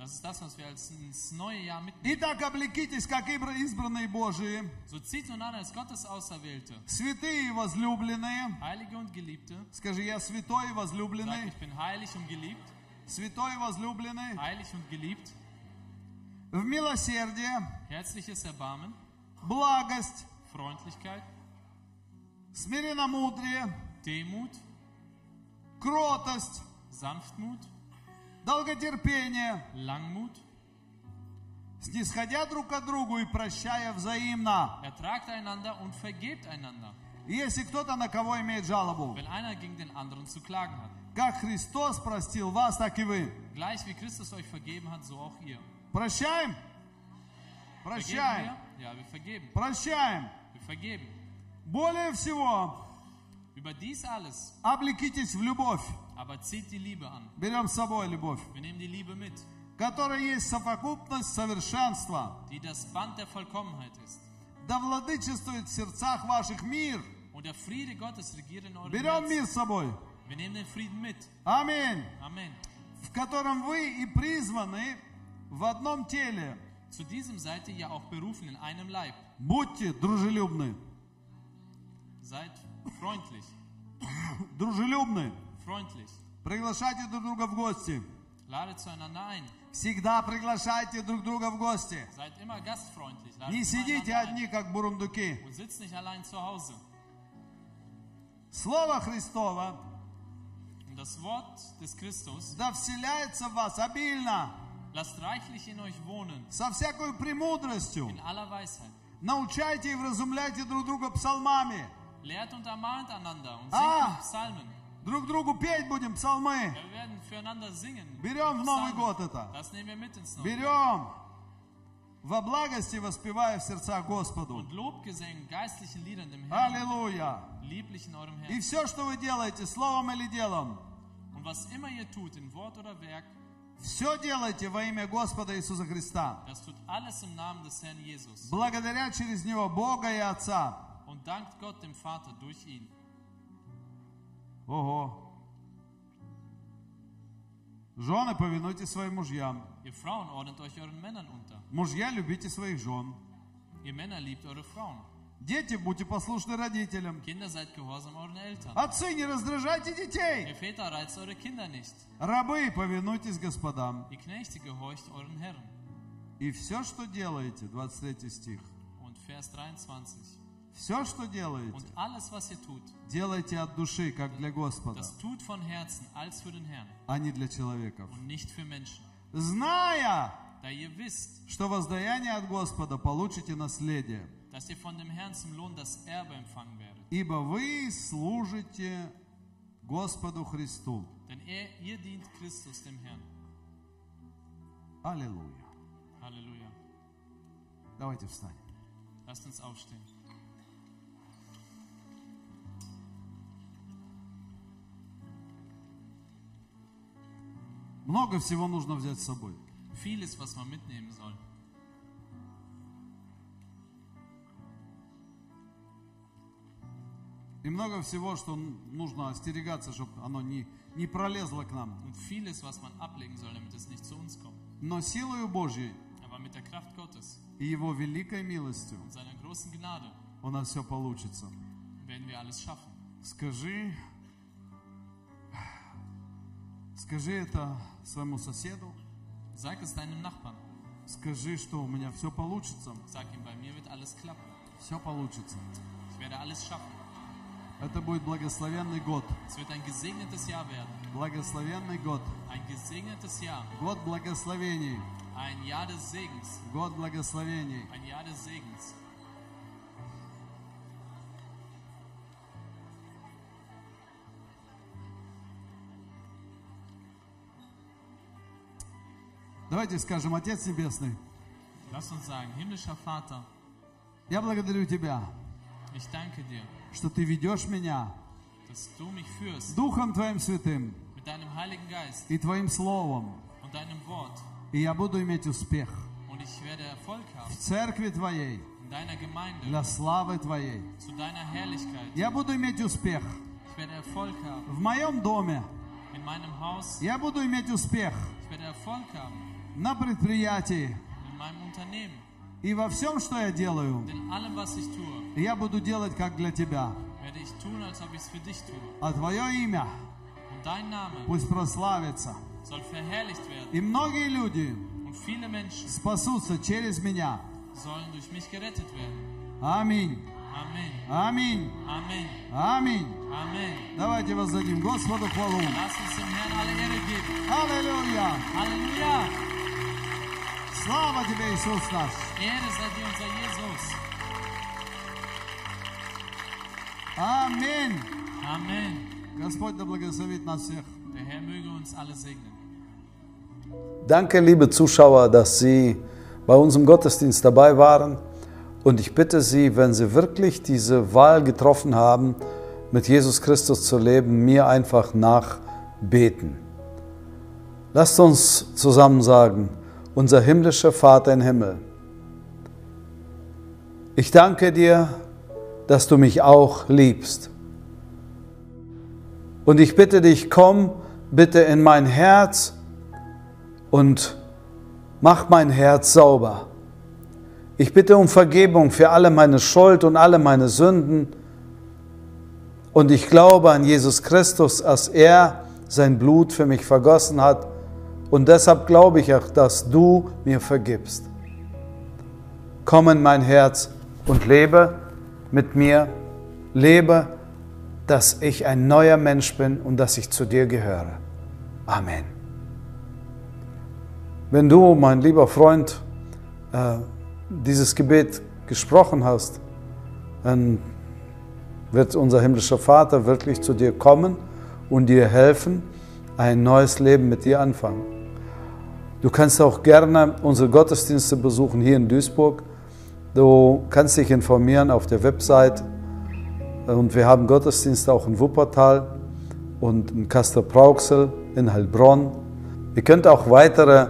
das ist das, was wir als ins neue Jahr mitnehmen. Итак, облекитесь, как ибра- избранные Божии, So zieht nun an als Gottes Auserwählte, святые и возлюбленные. Heilige und Geliebte. Скажи, я святой и Sag, возлюбленный. ich bin heilig und geliebt, Святой и возлюбленный. heilig und geliebt, В милосердие, herzliches Erbarmen, благость, Freundlichkeit, смиренномудрие, Demut, кротость, Sanftmut, долготерпение, Langmut, снисходя друг к другу и прощая взаимно. ertragt einander und vergebt einander, Если кто-то на кого имеет жалобу, wenn einer gegen den anderen zu klagen hat. как Христос простил вас, так и вы. Gleich wie Christus euch vergeben hat, so auch ihr. Прощаем? Прощаем. wir? Ja, wir vergeben. Прощаем. Wir vergeben. Более всего, Über dies alles облекитесь в любовь. aber zieht die Liebe an. Берем с собой любовь, Wir nehmen die Liebe mit, которая есть совокупность совершенства. die das Band der Vollkommenheit ist. Да владычествует в сердцах ваших мир. Und der Friede Gottes regiert in eurem Берем мир с собой. Wir nehmen den Frieden mit. Аминь. Amen. В котором вы и призваны в одном теле. Zu diesem seid ihr ja auch berufen in einem Leib. Будьте дружелюбны. Seid freundlich. <coughs> Дружелюбны. Freundlich. Приглашайте друг друга в гости. Ladet zueinander ein. Всегда приглашайте друг друга в гости. Seid immer gastfreundlich. Ladet Не сидите одни, как бурундуки. ein. Und sitzt nicht allein zu Hause. Слово Христово Und das Wort des Christus да вселяется в вас обильно, lasst reichlich in euch wohnen. со всякой премудростью. In aller Weisheit. Научайте и вразумляйте друг друга псалмами. Lehrt und ermahnt einander und singt Ah. mit Psalmen. Друг другу петь будем псалмы. Ja, wir werden füreinander singen. Берем в Новый год это. Das nehmen wir mit ins Neue. Берем. Во благости воспевая в сердцах Господу. Und Lobgesängen, geistlichen Liedern dem Herrn, Аллилуйя. lieblich in eurem И все, что вы делаете, словом или делом, Und was immer ihr tut, in Wort oder Werk, все делайте во имя Господа Иисуса Христа, благодаря через Него Бога и Отца. Und dankt Gott dem Vater durch ihn. Ого. Жены, повинуйте своим мужьям. Ihr Frauen ordnet euch euren Männern unter. Мужья, любите своих жен. Ihr Männer liebt eure Frauen. Дети, будьте послушны родителям. Kinder seid gehorsam euren Eltern. Отцы, не раздражайте детей. Ihr Väter reizt eure Kinder nicht. Рабы, повинуйтесь господам. Ihr Knechte gehorcht euren Herren. И все, что делаете, 23 стих, Und Vers 23. Все, что делаете, Und alles, was ihr tut, делайте от души, как для Господа, das tut von Herzen als für den Herrn а не для человеков. und nicht für Menschen. Зная, Da ihr wisst, что воздаяние от Господа получите наследие, dass ihr von dem Herrn zum Lohn das Erbe empfangen werdet. ибо вы служите Господу Христу. Denn er, ihr dient Christus dem Herrn. Аллилуйя. Halleluja. Давайте встанем. Lasst uns aufstehen. Много всего нужно взять с собой. Vieles, was man mitnehmen soll. И много всего, что нужно остерегаться, чтобы оно не, не пролезло к нам. Und vieles, was man ablegen soll, damit es nicht zu uns kommt. Но силою Божьей Aber mit der Kraft Gottes и Его великой милостью und seiner großen Gnade у нас все получится. werden wir alles schaffen. Скажи, скажи это своему соседу, Sag es deinem Nachbarn. скажи, что у меня все получится. Sag ihm, bei mir wird alles klappen. Все получится. Ich werde alles schaffen. Это будет благословенный год. Es wird ein gesegnetes Jahr werden. Благословенный год. Ein gesegnetes Jahr. Год благословений. Ein Jahr des Segens. Год благословений. Ein Jahr des Segens. Давайте скажем, Отец Небесный, Lass uns sagen, himmlischer Vater, я благодарю Тебя, ich danke dir, что Ты ведешь меня dass du mich führst Духом Твоим Святым mit deinem Heiligen Geist и Твоим Словом, und deinem Wort. и я буду иметь успех Und ich werde Erfolg в haben Церкви Твоей in deiner Gemeinde, для славы Твоей. zu deiner Herrlichkeit. Я буду иметь успех Ich werde Erfolg haben в моем доме. in meinem Haus. Я буду иметь успех Ich werde Erfolg haben на предприятии. И во всем, что я делаю, я буду делать как для Тебя. А Твое имя пусть прославится. И многие люди спасутся через меня. Аминь. Amen. Аминь. Amen. Аминь. Amen. Давайте воздадим Господу хвалу. Geben. Аллилуйя. Halleluja. Слава Тебе, Иисус наш. Ehre sei dir, unser Jesus. Аминь. Amen. Господь да благословит нас всех. Der Herr möge uns alle segnen. Danke, liebe Zuschauer, dass Sie bei unserem Gottesdienst dabei waren. Und ich bitte Sie, wenn Sie wirklich diese Wahl getroffen haben, mit Jesus Christus zu leben, mir einfach nachbeten. Lasst uns zusammen sagen, unser himmlischer Vater im Himmel, ich danke dir, dass du mich auch liebst. Und ich bitte dich, komm bitte in mein Herz und mach mein Herz sauber. Ich bitte um Vergebung für alle meine Schuld und alle meine Sünden. Und ich glaube an Jesus Christus, als er sein Blut für mich vergossen hat. Und deshalb glaube ich auch, dass du mir vergibst. Komm in mein Herz und lebe mit mir, lebe, dass ich ein neuer Mensch bin und dass ich zu dir gehöre. Amen. Wenn du, mein lieber Freund, äh, dieses Gebet gesprochen hast, dann wird unser himmlischer Vater wirklich zu dir kommen und dir helfen, ein neues Leben mit dir anfangen. Du kannst auch gerne unsere Gottesdienste besuchen hier in Duisburg. Du kannst dich informieren auf der Website und wir haben Gottesdienste auch in Wuppertal und in Kastor-Brauxel, in Heilbronn. Ihr könnt auch weitere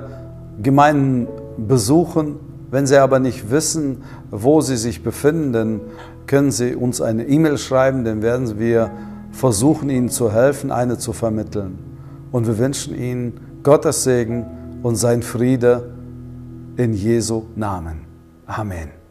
Gemeinden besuchen. Wenn Sie aber nicht wissen, wo Sie sich befinden, dann können Sie uns eine E-Mail schreiben, dann werden wir versuchen, Ihnen zu helfen, eine zu vermitteln. Und wir wünschen Ihnen Gottes Segen und sein Friede in Jesu Namen. Amen.